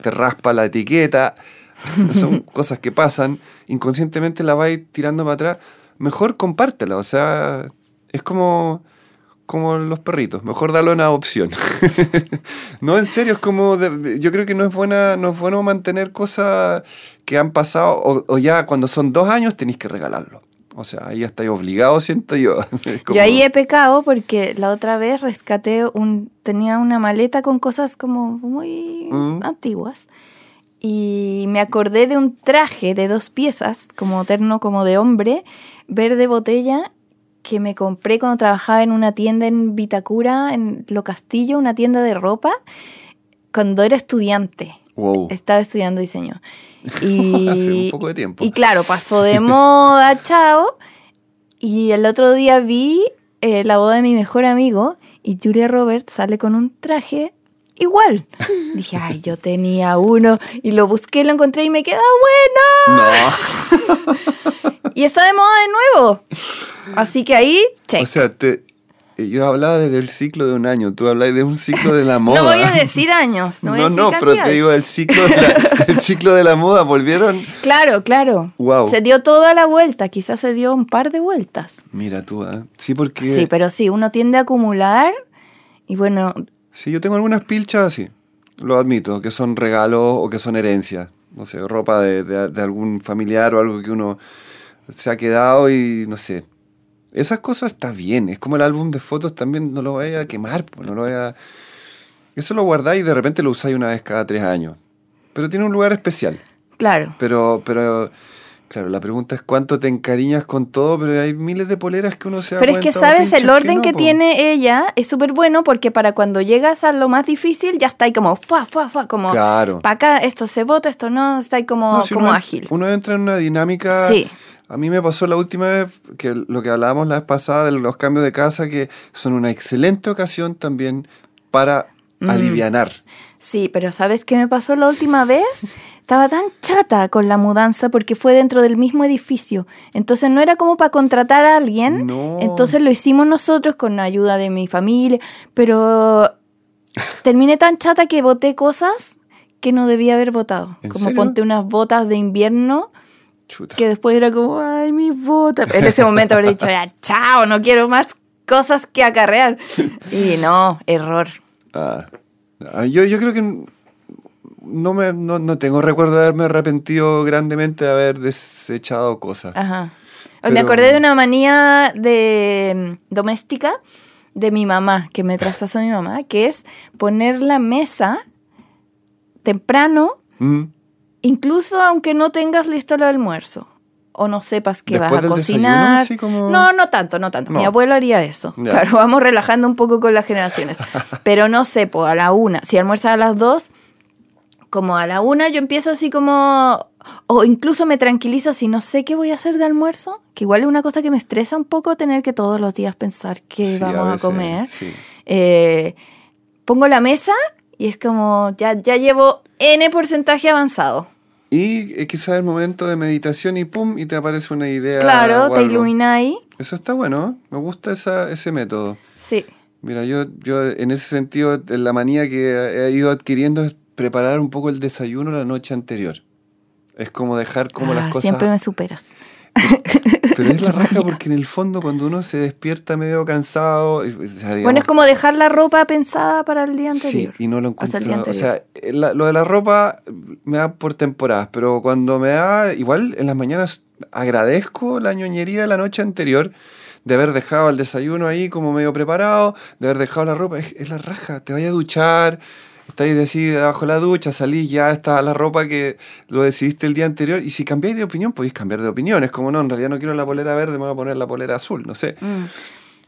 Te raspa la etiqueta, *laughs* son cosas que pasan, inconscientemente la vais tirando para atrás. Mejor compártela, o sea, es como, como los perritos, mejor darlo en adopción. *laughs* no, en serio, es como, de- yo creo que no es, buena, no es bueno mantener cosas que han pasado, o, o ya cuando son dos años tenéis que regalarlo. O sea, ahí estáis obligado, siento yo. *laughs* Como- Yo ahí he pecado porque la otra vez rescaté un. tenía una maleta con cosas como muy Mm. antiguas. Y me acordé de un traje de dos piezas, como terno como de hombre, verde botella, que me compré cuando trabajaba en una tienda en Vitacura, en Lo Castillo, una tienda de ropa, cuando era estudiante. Wow. Estaba estudiando diseño. *laughs* Y, Hace un poco de tiempo. Y claro, pasó de *laughs* moda, chao. Y el otro día vi eh, la boda de mi mejor amigo y Julia Roberts sale con un traje igual. *laughs* Dije, ay, yo tenía uno y lo busqué, lo encontré y me queda bueno. No. Y está de moda de nuevo. Así que ahí, check. O sea, te- yo hablaba desde el ciclo de un año, tú hablas de un ciclo de la *laughs* moda. no voy a decir años, no, voy a No, decir no, pero te digo el ciclo de la, *laughs* el ciclo de la moda, volvieron. Claro, claro. Guau. Se dio toda la vuelta, quizás se dio un par de vueltas. Mira tú, ¿ah? Sí, porque. Sí, pero sí, uno tiende a acumular y bueno, Sí, yo tengo algunas pilchas así, lo admito, que son regalos o que son herencias. No sé, ropa de, de- de algún familiar o algo que uno se ha quedado y no sé. Esas cosas está bien, es como el álbum de fotos también, no lo vaya a quemar, pues, no lo vaya Eso lo guardáis y de repente lo usáis una vez cada tres años. Pero tiene un lugar especial. claro. Pero, pero, claro, la pregunta es cuánto te encariñas con todo, pero hay miles de poleras que uno se da Pero es que cuenta, o sabes, el orden no, que tiene ella es súper bueno porque para cuando llegas a lo más difícil ya está ahí como, fuá, fuá, fuá, como, Claro. para acá esto se vota, esto no, está ahí como, No, si como uno, ágil. Uno entra en una dinámica. Sí. A mí me pasó la última vez, que lo que hablábamos la vez pasada de los cambios de casa, que son una excelente ocasión también para Mm. alivianar. Sí, pero ¿sabes qué me pasó la última vez? Estaba tan chata con la mudanza porque fue dentro del mismo edificio. Entonces no era como para contratar a alguien. No. Entonces lo hicimos nosotros con la ayuda de mi familia. Pero terminé tan chata que boté cosas que no debía haber votado. ¿En Como serio? ponte unas botas de invierno Chuta. que después era como, ay, mis botas. En ese momento habría dicho, ya, chao, no quiero más cosas que acarrear. *laughs* Y no, error. Ah. Ah, yo, yo creo que no, me, no, no tengo recuerdo de haberme arrepentido grandemente de haber desechado cosas. Ajá. Pero- Me acordé de una manía de mm, doméstica de mi mamá, que me traspasó mi mamá, que es poner la mesa temprano, Mm. Incluso aunque no tengas listo el almuerzo o no sepas que vas a desayuno, cocinar. como- No, no tanto, no tanto. Mi No. abuelo haría eso. Ya. Claro, vamos relajando un poco con las generaciones. *laughs* Pero no sé, a la una. Si almuerzas a las dos, como a la una yo empiezo así como... O incluso me tranquiliza si no sé qué voy a hacer de almuerzo, que igual es una cosa que me estresa un poco tener que todos los días pensar qué Sí, vamos a, veces, comer. sí. Eh, pongo la mesa y es como, ya, ya llevo N porcentaje avanzado. Y eh, quizás el momento de meditación y pum, y te aparece una idea. claro, te ilumina ahí. Eso está bueno, me gusta esa, ese método. Sí. Mira, yo, yo en ese sentido, la manía que he ido adquiriendo es preparar un poco el desayuno la noche anterior. Es como dejar como Ah, las cosas... Siempre me superas. *laughs* Pero es la raja porque en el fondo cuando uno se despierta medio cansado... o sea, Bueno, es como dejar la ropa pensada para el día anterior. Sí, y no lo O sea, encuentro. O sea, eh, la- lo de la ropa me da por temporadas, pero cuando me da, igual en las mañanas agradezco la ñoñería de la noche anterior, de haber dejado el desayuno ahí como medio preparado, de haber dejado la ropa, es, es la raja, te vayas a duchar, estáis así debajo de la ducha, salís, ya está la ropa que lo decidiste el día anterior, y si cambiáis de opinión, podéis cambiar de opinión, es como no, en realidad no quiero la polera verde, me voy a poner la polera azul, no sé. Mm.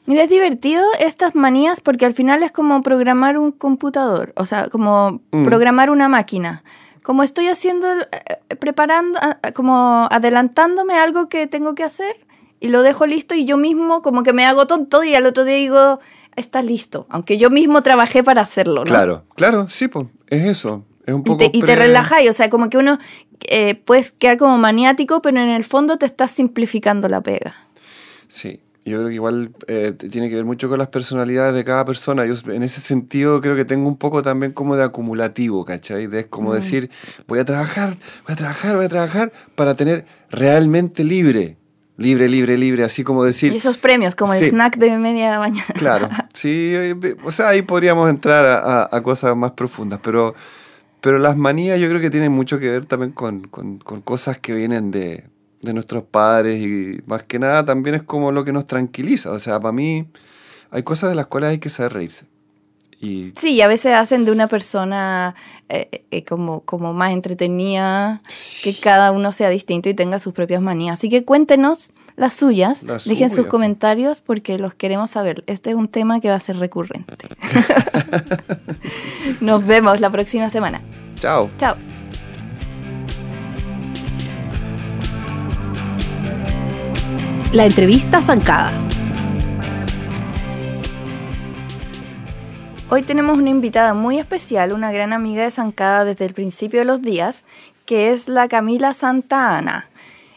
Mira, es divertido estas manías porque al final es como programar un computador, o sea, como Mm. programar una máquina. Como estoy haciendo, eh, preparando, ah, ah, como adelantándome a algo que tengo que hacer y lo dejo listo y yo mismo como que me hago tonto y al otro día digo, está listo, aunque yo mismo trabajé para hacerlo, ¿no? Claro, claro, sí, pues, es eso. Es un Y poco te, y te pre- relajáis, o sea, como que uno eh, puedes quedar como maniático, pero en el fondo te estás simplificando la pega. Sí, yo creo que igual eh, tiene que ver mucho con las personalidades de cada persona. Yo en ese sentido creo que tengo un poco también como de acumulativo, ¿cachai? De es como decir, voy a trabajar, voy a trabajar, voy a trabajar para tener realmente libre. Libre, libre, libre, así como decir... Y esos premios, como Sí. el snack de media mañana. Claro, *laughs* sí, eh, o sea, ahí podríamos entrar a, a- a cosas más profundas, pero, pero las manías yo creo que tienen mucho que ver también con, con- con cosas que vienen de, de nuestros padres y más que nada también es como lo que nos tranquiliza, o sea, para mí hay cosas de las cuales hay que saber reírse. Y Sí, y a veces hacen de una persona eh, eh, como, como más entretenida, que cada uno sea distinto y tenga sus propias manías. Así que cuéntenos las suyas, dejen sus comentarios porque los queremos saber. Este es un tema que va a ser recurrente. *laughs* Nos vemos la próxima semana. chao. Chao. La entrevista zancada. Hoy tenemos una invitada muy especial, una gran amiga de Zancada desde el principio de los días, que es la Camila Santa Ana.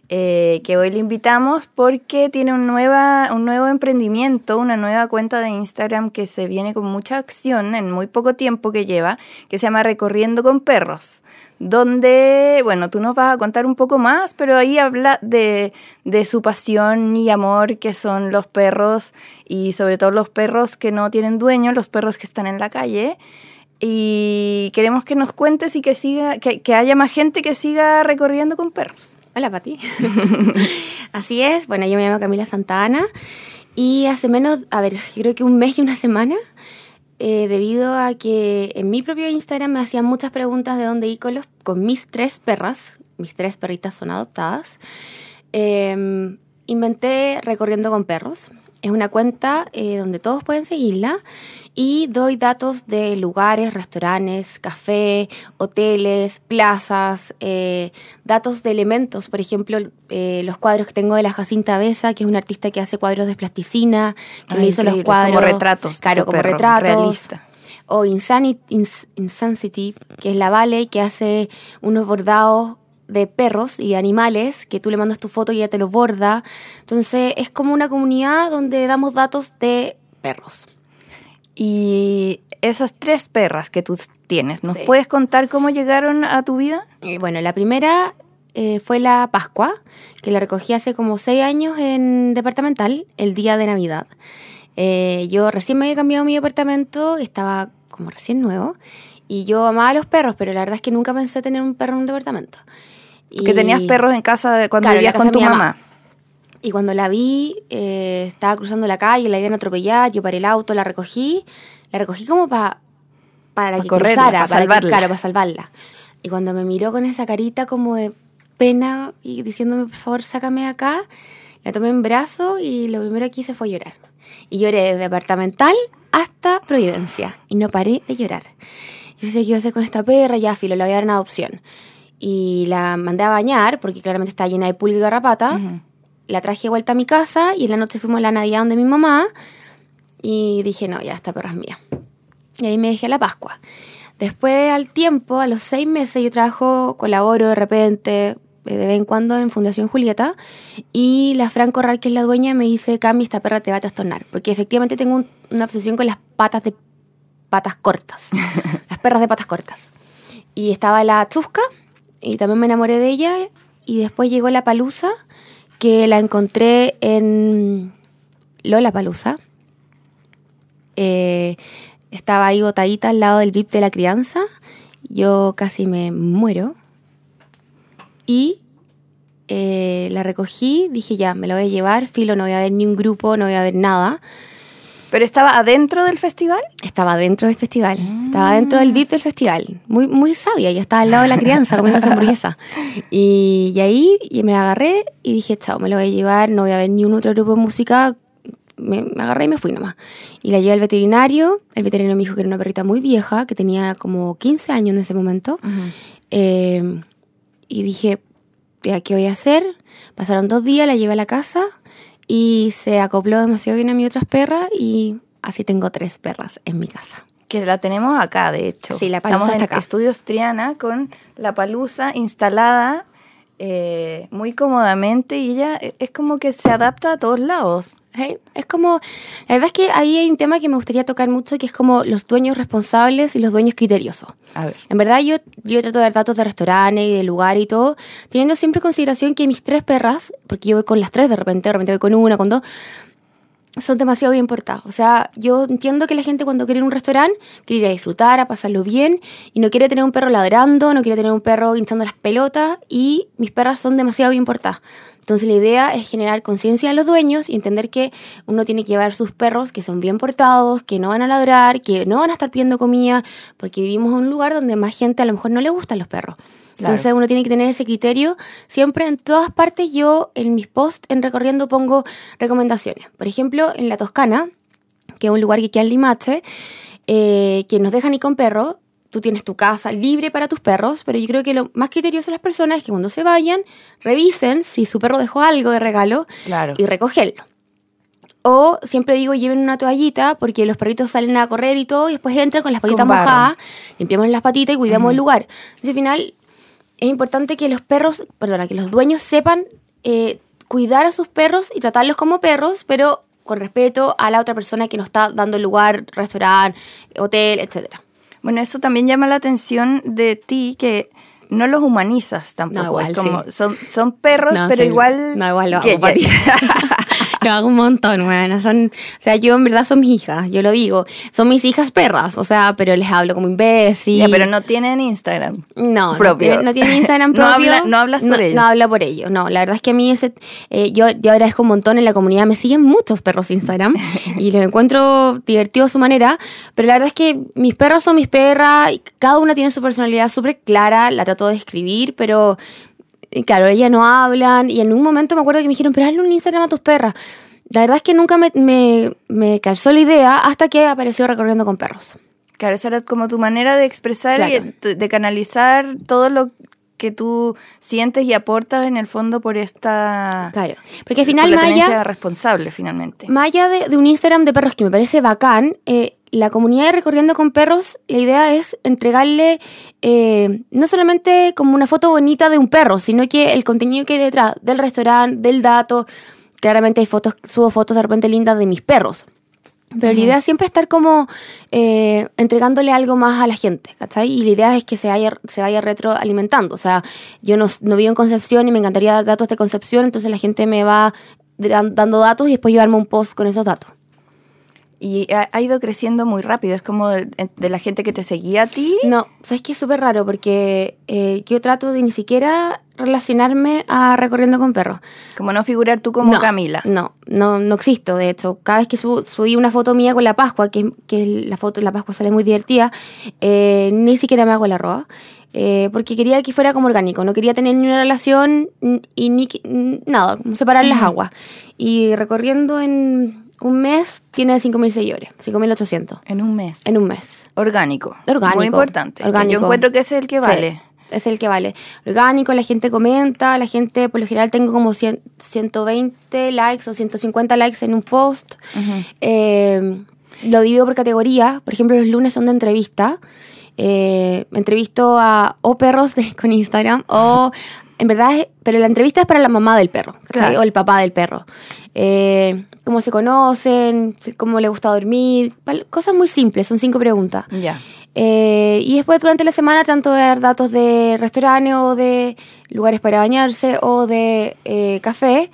Eh, que hoy le invitamos porque tiene un, nueva, un nuevo emprendimiento, una nueva cuenta de Instagram que se viene con mucha acción en muy poco tiempo que lleva, que se llama Recorriendo con Perros, donde, bueno, tú nos vas a contar un poco más, pero ahí habla de, de su pasión y amor que son los perros y sobre todo los perros que no tienen dueño, los perros que están en la calle. Y queremos que nos cuentes y que siga, que, que haya más gente que siga recorriendo con perros. Hola, Pati. *laughs* Así es. Bueno, yo me llamo Camila Santana y hace menos, a ver, yo creo que un mes y una semana, eh, debido a que en mi propio Instagram me hacían muchas preguntas de dónde ir con, los, con mis tres perras, mis tres perritas son adoptadas, eh, inventé Recorriendo con Perros. Es una cuenta eh, donde todos pueden seguirla y doy datos de lugares, restaurantes, café, hoteles, plazas, eh, datos de elementos, por ejemplo, eh, los cuadros que tengo de la Jacinta Besa, que es una artista que hace cuadros de plasticina, que me hizo los cuadros. como retratos Claro, como perro, retratos. realista. O Insani- Ins- Insanity, que es la Vale, que hace unos bordados de perros y de animales, que tú le mandas tu foto y ella te lo borda. Entonces es como una comunidad donde damos datos de perros. Y esas tres perras que tú tienes, ¿nos Sí. puedes contar cómo llegaron a tu vida? Eh, Bueno, la primera eh, fue la Pascua, que la recogí hace como seis años en departamental, el día de Navidad. Eh, yo recién me había cambiado mi departamento, estaba como recién nuevo, y yo amaba a los perros, pero la verdad es que nunca pensé tener un perro en un departamento. Que tenías Y- perros en casa cuando Claro, vivías con casa tu de mi mamá. mamá. Y cuando la vi, eh, estaba cruzando la calle, la iban a atropellar, yo paré el auto, la recogí, la recogí como pa- para Pa que correrla, cruzara, pa para que- salvarla. claro, para salvarla. Y cuando me miró con esa carita como de pena y diciéndome, por favor, sácame de acá, la tomé en brazo y lo primero que hice fue llorar. Y lloré desde departamental hasta Providencia y no paré de llorar. Yo decía, ¿qué iba a hacer con esta perra? Ya, filo, la voy a dar en adopción. Y la mandé a bañar porque claramente estaba llena de pulga y garrapata Ujú. la traje de vuelta a mi casa y en la noche fuimos a la Navidad donde mi mamá y dije, no, ya esta perra es mía. Y ahí me dejé a la Pascua. Después, al tiempo, a los seis meses, yo trabajo, colaboro de repente, eh, de vez en cuando en Fundación Julieta, y la Fran Corral, que es la dueña, me dice, Cami, esta perra te va a trastornar, porque efectivamente tengo un- una obsesión con las patas de patas cortas, *laughs* las perras de patas cortas. Y estaba la Chusca, y también me enamoré de ella, y después llegó la Palusa, que la encontré en Lola Palusa. estaba ahí botadita al lado del VIP de la crianza. Yo casi me muero. Y eh, la recogí, dije ya, me la voy a llevar, filo, no voy a ver ni un grupo, no voy a ver nada. ¿Pero estaba adentro del festival? Estaba dentro del festival, estaba dentro del VIP del festival. Muy, muy sabia, ya estaba al lado de la crianza comiéndose hamburguesa. Y, y ahí y me la agarré y dije, chao, me la voy a llevar, no voy a ver ni un otro grupo de música. Me, me agarré y me fui nomás. Y la llevé al veterinario. El veterinario me dijo que era una perrita muy vieja, que tenía como 15 años en ese momento. Eh, y dije, ¿qué voy a hacer? Pasaron dos días, la llevé a la casa y se acopló demasiado bien a mis otras perras y así tengo tres perras en mi casa. Que la tenemos acá, de hecho. Sí, la palusa Estamos en está acá. Estudios Triana con la palusa instalada eh, muy cómodamente y ella e- es como que se adapta a todos lados. Hey, Es como, la verdad es que ahí hay un tema que me gustaría tocar mucho, que es como los dueños responsables y los dueños criteriosos. A ver. En verdad yo, yo trato de dar datos de restaurantes y de lugar y todo, teniendo siempre en consideración que mis tres perras, porque yo voy con las tres de repente, de repente voy con una, con dos, son demasiado bien portados. O sea, yo entiendo que la gente cuando quiere ir a un restaurante quiere ir a disfrutar, a pasarlo bien, y no quiere tener un perro ladrando, no quiere tener un perro hinchando las pelotas, y mis perras son demasiado bien portadas. Entonces la idea es generar conciencia a los dueños y entender que uno tiene que llevar sus perros que son bien portados, que no van a ladrar, que no van a estar pidiendo comida, porque vivimos en un lugar donde más gente a lo mejor no le gustan los perros. Claro. Entonces uno tiene que tener ese criterio. Siempre en todas partes yo en mis posts en recorriendo pongo recomendaciones. Por ejemplo, en la Toscana, que es un lugar que queda en Limache, eh, que nos dejan ir con perros. Tú tienes tu casa libre para tus perros, pero yo creo que lo más criterioso de las personas es que cuando se vayan, revisen si su perro dejó algo de regalo Claro. y recogerlo. O siempre digo, lleven una toallita porque los perritos salen a correr y todo y después entran con las patitas mojadas, limpiamos las patitas y cuidamos el lugar. Entonces al final es importante que los perros, perdona, que los dueños sepan eh, cuidar a sus perros y tratarlos como perros, pero con respeto a la otra persona que nos está dando el lugar, restaurante, hotel, etcétera. Bueno, eso también llama la atención de ti que no los humanizas tampoco. No, igual, Es como, sí. son, son perros, No, pero sí. igual. No, igual lo hago para ti. *laughs* lo hago un montón, bueno. Son, o sea, yo en verdad son mis hijas, yo lo digo. Son mis hijas perras, o sea, pero les hablo como imbécil. Ya, pero no tienen Instagram. No, no propio. no tiene Instagram *laughs* No propio. habla- no hablas por no, ellos. No habla por ellos, no. La verdad es que a mí ese, eh, yo, yo agradezco un montón en la comunidad. Me siguen muchos perros Instagram *laughs* y los encuentro divertidos a su manera. Pero la verdad es que mis perros son mis perras y cada una tiene su personalidad súper clara. La trato de escribir, pero eh, claro, ellas no hablan. Y en un momento me acuerdo que me dijeron, pero hazle un Instagram a tus perras. La verdad es que nunca me, me, me calzó la idea hasta que apareció recorriendo con perros. Claro, esa era como tu manera de expresar y Claro. de, de canalizar todo lo que tú sientes y aportas en el fondo por esta. Claro. Porque al por final, la Maya. responsable, finalmente. Allá de, de un Instagram de perros que me parece bacán, eh, la comunidad de Recorriendo con Perros, la idea es entregarle eh, no solamente como una foto bonita de un perro, sino que el contenido que hay detrás del restaurante, del dato. Claramente hay fotos, subo fotos de repente lindas de mis perros. Pero la idea es siempre estar como eh, entregándole algo más a la gente, ¿cachai? Y la idea es que se vaya, se vaya retroalimentando. O sea, yo no, no vivo en Concepción y me encantaría dar datos de Concepción, entonces la gente me va dan- dando datos y después llevarme un post con esos datos. Y ha, ha ido creciendo muy rápido. Es como de, de la gente que te seguía a ti. No, sabes que es súper raro porque eh, yo trato de ni siquiera relacionarme a recorriendo con perros. Como no figurar tú como no, Camila. No, no, no existo. De hecho, cada vez que subo- subí una foto mía con la Pascua, que, que la foto la Pascua sale muy divertida, eh, ni siquiera me hago la roba. eh, porque quería que fuera como orgánico, no quería tener ni una relación y ni nada, como separar las aguas. Y recorriendo en un mes tiene 5.000 seguidores, 5.800 En un mes. en un mes. Orgánico. Orgánico. Muy importante. Orgánico. Yo encuentro que ese es el que Sí, vale. es el que vale. Orgánico, la gente comenta, la gente, por lo general tengo como 100 120 likes o 150 likes en un post. Eh, lo divido por categoría. Por ejemplo, los lunes son de entrevista. Eh, entrevisto a o perros de- con Instagram o en verdad, es- pero la entrevista es para la mamá del perro o el papá del perro. Eh, cómo se conocen, cómo le gusta dormir, cosas muy simples, son cinco preguntas. Ya. Eh, y después durante la semana trato de dar datos de restaurantes o de lugares para bañarse o de eh, café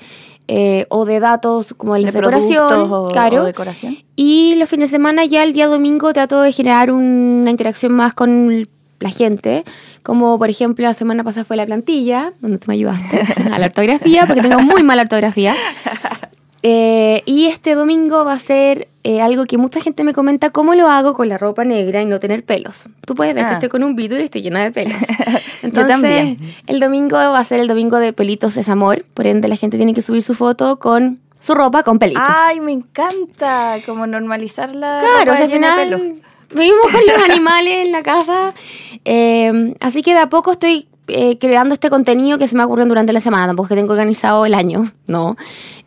eh, o de datos como de, De decoración. o- claro. o decoración. Y los fines de semana ya el día domingo trato de generar una interacción más con la gente. Como por ejemplo la semana pasada fue la plantilla, donde tú me ayudaste a la ortografía, porque tengo muy mala ortografía. Eh, y este domingo va a ser eh, algo que mucha gente me comenta cómo lo hago con la ropa negra y no tener pelos. Tú puedes ver Ah. que estoy con un Beatle y estoy llena de pelos. *laughs* Entonces, también. el domingo va a ser el domingo de pelitos es amor. Por ende, la gente tiene que subir su foto con su ropa con pelitos. Ay, me encanta. Como normalizar la. Claro, ropa o sea, al de final pelos. Vivimos con los *laughs* animales en la casa. Eh, así que de a poco estoy eh, creando este contenido que se me ocurrió durante la semana. Tampoco es que tengo organizado el año, no.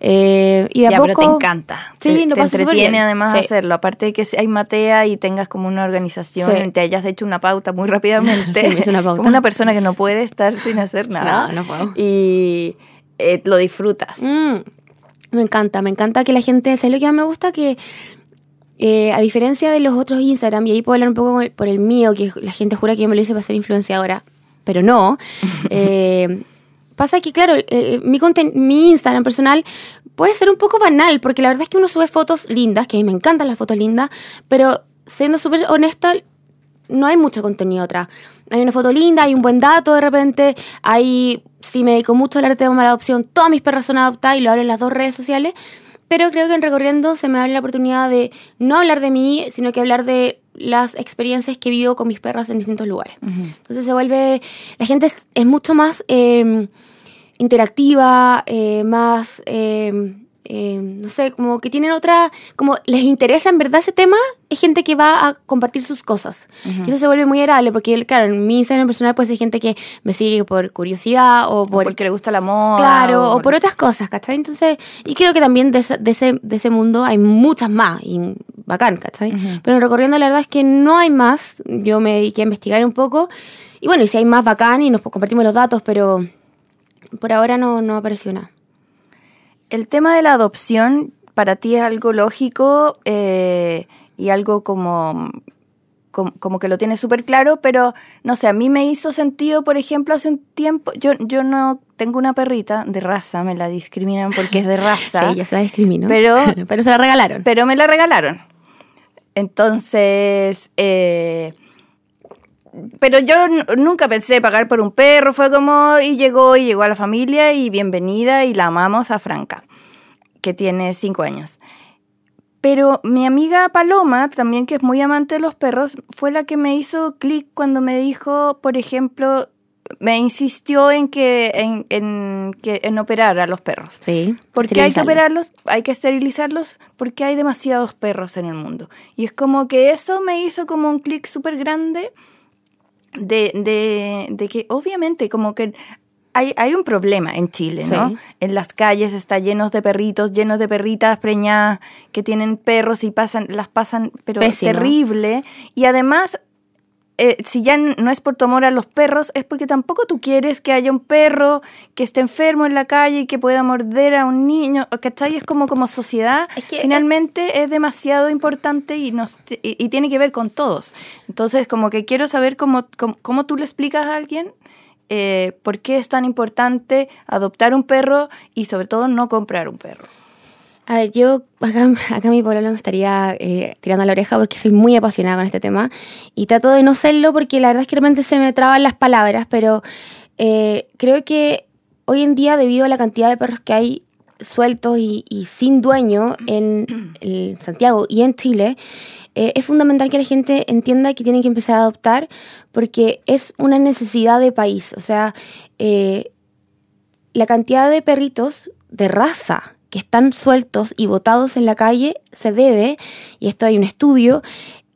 Eh, y de a ya, poco. pero te encanta. Sí, te, lo te paso entretiene bien. además Sí. hacerlo. Aparte de que hay matea y tengas como una organización, Sí. te hayas hecho una pauta muy rápidamente. *laughs* Sí, me hice una pauta. Como una persona que no puede estar sin hacer nada. No, no puedo. Y eh, lo disfrutas. Mm, me encanta, me encanta que la gente, ¿sabes lo que más me gusta? Que eh, a diferencia de los otros Instagram, y ahí puedo hablar un poco el- por el mío, que la gente jura que yo me lo hice para ser influenciadora, pero no. *laughs* eh, pasa que, claro, eh, mi, conten- mi Instagram personal puede ser un poco banal, porque la verdad es que uno sube fotos lindas, que a mí me encantan las fotos lindas, pero siendo súper honesta, no hay mucho contenido atrás. Hay una foto linda, hay un buen dato de repente, hay, si me dedico mucho al arte de la adopción, todas mis perras son adoptadas y lo hablo en las dos redes sociales, pero creo que en recorriendo se me da la oportunidad de no hablar de mí, sino que hablar de las experiencias que vivo con mis perras en distintos lugares. Entonces se vuelve, la gente es, es mucho más eh, interactiva, eh, más... eh, eh, no sé, como que tienen otra, como les interesa en verdad ese tema, es gente que va a compartir sus cosas. Y eso se vuelve muy agradable porque, claro, en mi Instagram personal puede ser gente que me sigue por curiosidad o por... porque le gusta la moda. Claro, o por otras cosas, ¿cachai? Entonces, y creo que también de ese, de ese, de ese mundo hay muchas más, y bacán, ¿cachai? Pero recorriendo la verdad es que no hay más, yo me dediqué a investigar un poco, y bueno, y si hay más bacán y nos compartimos los datos, pero por ahora no, no apareció nada. El tema de la adopción para ti es algo lógico eh, y algo como, como, como que lo tienes súper claro, pero no sé, a mí me hizo sentido, por ejemplo, hace un tiempo, yo, yo no tengo una perrita de raza, me la discriminan porque es de raza. *laughs* Sí, ya se la discriminó. Pero, *laughs* pero se la regalaron. pero me la regalaron. Entonces, eh, pero yo nunca pensé pagar por un perro, fue como, y llegó, y llegó a la familia, y bienvenida, y la amamos a Franca, que tiene cinco años. Pero mi amiga Paloma, también que es muy amante de los perros, fue la que me hizo clic cuando me dijo, por ejemplo, me insistió en que en, en, que, en operar a los perros. Sí. Porque hay que operarlos, hay que esterilizarlos, porque hay demasiados perros en el mundo. Y es como que eso me hizo como un clic súper grande de, de, de que obviamente como que hay, hay un problema en Chile, ¿no? Sí. En las calles está llenos de perritos, llenos de perritas preñadas que tienen perros y pasan, las pasan, pero Pésimo. terrible. Y además eh, si ya no es por tu amor a los perros, es porque tampoco tú quieres que haya un perro que esté enfermo en la calle y que pueda morder a un niño, ¿cachai? Es como, como sociedad, Es que- finalmente es demasiado importante y, nos, y, y tiene que ver con todos. Entonces, como que quiero saber cómo, cómo, cómo tú le explicas a alguien eh, por qué es tan importante adoptar un perro y sobre todo no comprar un perro. A ver, yo acá, acá mi pueblo me estaría eh, tirando la oreja porque soy muy apasionada con este tema y trato de no serlo porque la verdad es que realmente se me traban las palabras, pero eh, creo que hoy en día debido a la cantidad de perros que hay sueltos y, sin dueño en, en Santiago y en Chile, eh, es fundamental que la gente entienda que tienen que empezar a adoptar porque es una necesidad de país. O sea, eh, la cantidad de perritos de raza que están sueltos y botados en la calle se debe, y esto hay un estudio,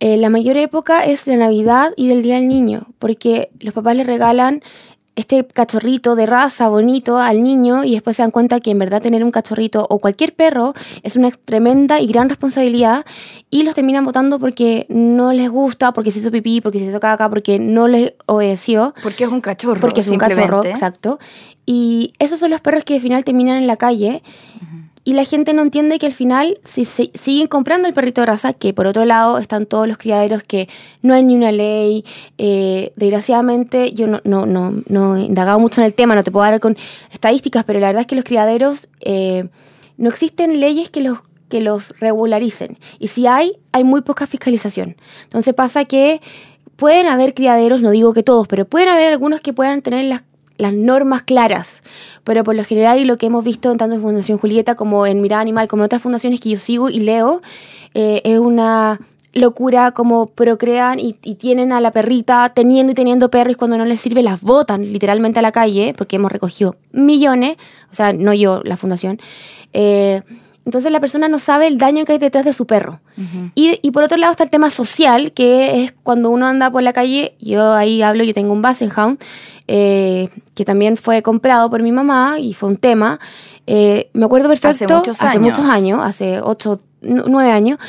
eh, la mayor época es la Navidad y del Día del Niño, porque los papás le regalan este cachorrito de raza bonito al niño y después se dan cuenta que en verdad tener un cachorrito o cualquier perro es una tremenda y gran responsabilidad y los terminan votando porque no les gusta, porque se hizo pipí, porque se hizo caca, porque no les obedeció. Porque es un cachorro. Porque es un cachorro, exacto. Y esos son los perros que al final terminan en la calle. Y la gente no entiende que al final, si se- siguen comprando el perrito de raza, que por otro lado están todos los criaderos que no hay ni una ley. eh, desgraciadamente, yo no, no, no, no he indagado mucho en el tema, no te puedo dar con estadísticas, pero la verdad es que los criaderos eh, no existen leyes que los que los regularicen. Y si hay, hay muy poca fiscalización. Entonces pasa que pueden haber criaderos, no digo que todos, pero pueden haber algunos que puedan tener las, las normas claras. Pero por lo general, y lo que hemos visto tanto en Fundación Julieta como en Mirada Animal, como en otras fundaciones que yo sigo y leo, eh, es una locura como procrean y, y tienen a la perrita teniendo y teniendo perros y cuando no les sirve las botan literalmente a la calle porque hemos recogido millones, o sea, no yo, la fundación. Eh, entonces la persona no sabe el daño que hay detrás de su perro. y, y por otro lado está el tema social, que es cuando uno anda por la calle, yo ahí hablo, yo tengo un Bassenhound, eh, que también fue comprado por mi mamá y fue un tema. Eh, me acuerdo perfecto, muchos hace años. muchos años, hace 8, 9 años.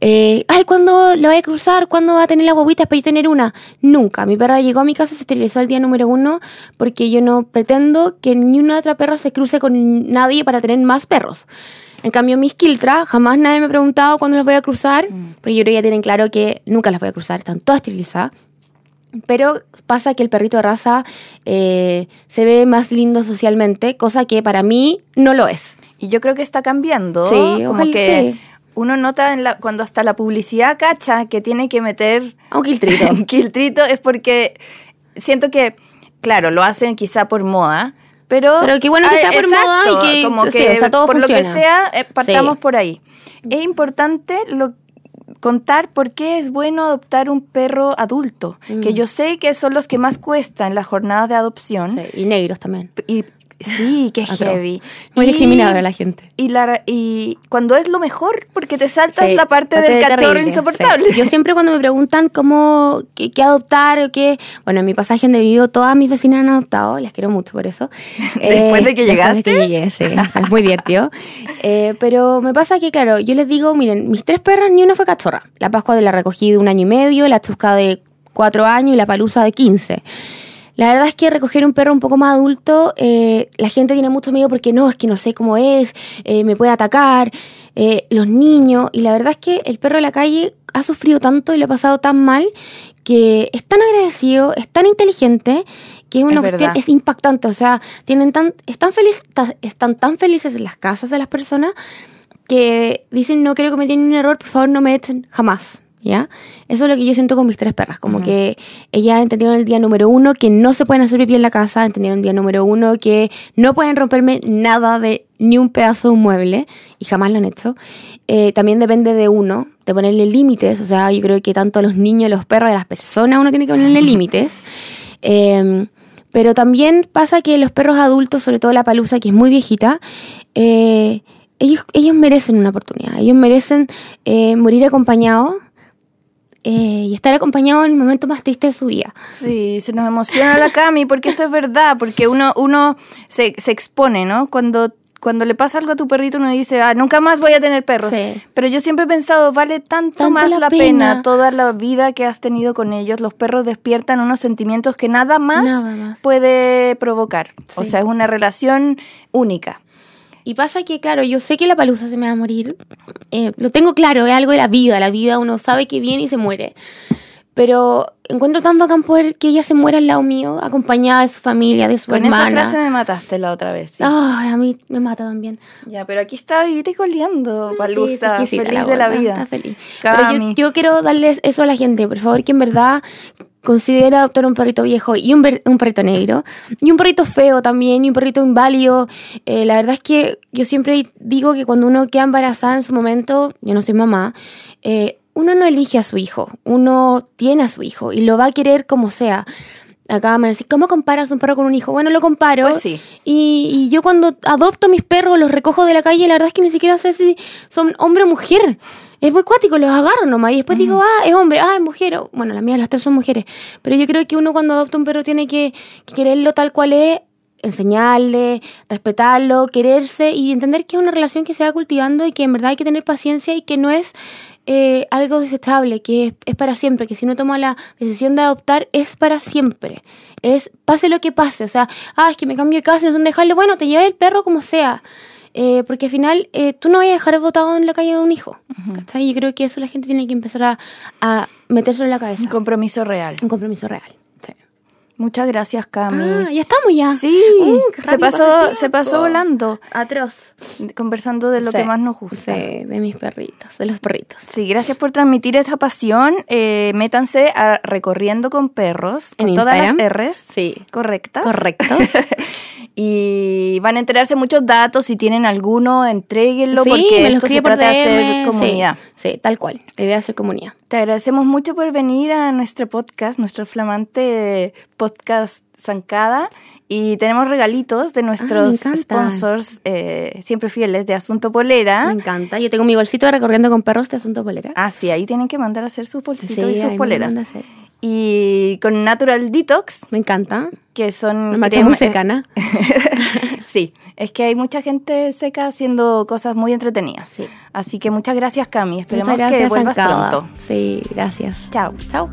Eh, Ay, ¿cuándo la voy a cruzar? ¿Cuándo va a tener la guaguita para yo tener una? Nunca. Mi perra llegó a mi casa, se esterilizó el día número uno, porque yo no pretendo que ni una otra perra se cruce con nadie para tener más perros. En cambio, mis Kiltra, jamás nadie me ha preguntado cuándo las voy a cruzar, porque yo creo que ya tienen claro que nunca las voy a cruzar, están todas esterilizadas. Pero pasa que el perrito de raza eh, se ve más lindo socialmente, cosa que para mí no lo es. Y yo creo que está cambiando. Sí, como ojalá, que sí. uno nota en la, cuando hasta la publicidad cacha que tiene que meter un Kiltrito. *laughs* un quiltrito es porque siento que, claro, lo hacen quizá por moda, pero... Pero qué bueno que sea por moda y que- como sí, que o sea, todo por lo que funciona. sea, eh, partamos Sí. por ahí. Es importante lo, contar por qué es bueno adoptar un perro adulto, Mm. que yo sé que son los que más cuestan en las jornadas de adopción. Sí, y negros también. Y Sí, qué heavy. Muy Y- discriminadora la gente. Y, la, y cuando es lo mejor, porque te saltas Sí, la parte del cachorro terrible, insoportable. sí. Yo siempre cuando me preguntan cómo, qué, qué adoptar o qué... Bueno, en mi pasaje donde he vivido, todas mis vecinas han adoptado, las quiero mucho por eso. *laughs* ¿Después de que Después de llegaste? que llegué, sí. Es muy divertido. Eh, pero me pasa que, claro, yo les digo, miren, mis tres perras ni una fue cachorra. La Pascua de la recogí de un año y medio, la Chusca de cuatro años y la Palusa de 15. La verdad es que recoger un perro un poco más adulto, eh, la gente tiene mucho miedo porque no, es que no sé cómo es, eh, me puede atacar, eh, los niños, y la verdad es que el perro de la calle ha sufrido tanto y lo ha pasado tan mal que es tan agradecido, es tan inteligente, que es una Es cuestión, verdad. es impactante, o sea, tienen tan, están, feliz, están tan felices en las casas de las personas que dicen no quiero cometer un error, por favor no me echen jamás. ¿Ya? Eso es lo que yo siento con mis tres perras, como que ellas entendieron el día número uno que no se pueden hacer pipí en la casa, entendieron el día número uno que no pueden romperme nada de ni un pedazo de un mueble, y jamás lo han hecho. Eh, también depende de uno, de ponerle límites, o sea, yo creo que tanto a los niños, los perros, a las personas, uno tiene que ponerle *laughs* límites. Eh, pero también pasa que los perros adultos, sobre todo la palusa, que es muy viejita, eh, ellos, ellos merecen una oportunidad. Ellos merecen eh, morir acompañados eh, y estar acompañados en el momento más triste de su vida. Sí, se nos emociona la Cami, porque esto es verdad, porque uno, uno se, se expone, ¿no? Cuando, cuando le pasa algo a tu perrito, uno dice, ah, nunca más voy a tener perros. Sí. Pero yo siempre he pensado, vale tanto, Tanto más la la, pena. pena. toda la vida que has tenido con ellos. Los perros despiertan unos sentimientos que nada más, Nada más. puede provocar. O sea, es una relación única. Y pasa que, claro, yo sé que la palusa se me va a morir. eh, lo tengo claro, es algo de la vida. La vida uno sabe que viene y se muere. Pero encuentro tan bacán poder que ella se muera al lado mío, acompañada de su familia, de su Con esa hermana. frase me mataste la otra vez. sí. Ay, a mí me mata también. Ya, pero aquí está vivita y coleando, Sí, Palusa, está exquisita feliz de la vida. Está feliz. Pero yo, Cami. yo quiero darles eso a la gente, por favor, que en verdad considera adoptar un perrito viejo y un, un perrito negro y un perrito feo también y un perrito inválido. Eh, la verdad es que yo siempre digo que cuando uno queda embarazada en su momento, yo no soy mamá, eh, uno no elige a su hijo, uno tiene a su hijo y lo va a querer como sea. Acá me decir, ¿cómo comparas un perro con un hijo? Bueno, lo comparo. Pues sí. Y, y yo cuando adopto mis perros, los recojo de la calle, la verdad es que ni siquiera sé si son hombre o mujer. Es muy cuático, los agarro nomás y después digo, ah, es hombre, ah, es mujer. O- Bueno, las mías las tres son mujeres. Pero yo creo que uno cuando adopta un perro tiene que, que quererlo tal cual es, enseñarle, respetarlo, quererse y entender que es una relación que se va cultivando y que en verdad hay que tener paciencia y que no es eh, algo desechable, que es, es para siempre, que si uno toma la decisión de adoptar es para siempre. Es pase lo que pase, o sea, ah, es que me cambio de casa y no sé dónde dejarlo, bueno, te llevas el perro como sea. Eh, porque al final eh, tú no vas a dejar botado en la calle de un hijo. ¿cachai? Yo creo que eso la gente tiene que empezar a, a metérselo en la cabeza. Un compromiso real. Un compromiso real. Muchas gracias, Cami. Ah, ya estamos ya. Sí, Uh, se pasó, se pasó volando, Atroz. conversando de lo Sí, que más nos gusta. sí, de mis perritos, de los perritos. Sí, gracias por transmitir esa pasión. Eh, métanse a Recorriendo con Perros, En con todas las. R's Sí. correctas. Correcto. *laughs* y van a enterarse muchos datos. Si tienen alguno, entréguenlo Sí, porque me esto se por trata de hacer comunidad. Sí, sí, tal cual. La idea es hacer comunidad. Te agradecemos mucho por venir a nuestro podcast, nuestro flamante podcast Zancada. Y tenemos regalitos de nuestros encanta. sponsors eh, siempre fieles de Asunto Polera. Me encanta. Yo tengo mi bolsito de recorriendo con perros de asunto polera. Ah, sí, ahí tienen que mandar a hacer sus bolsitos y ahí sus poleras. hacer. Y con Natural Detox, Me encanta. que son... Una marca muy secana. *laughs* sí, es que hay mucha gente seca haciendo cosas muy entretenidas. Sí. Así que muchas gracias, Cami. Esperemos Muchas que gracias, vuelvas Zancada. pronto. Sí, gracias. Chao. Chao.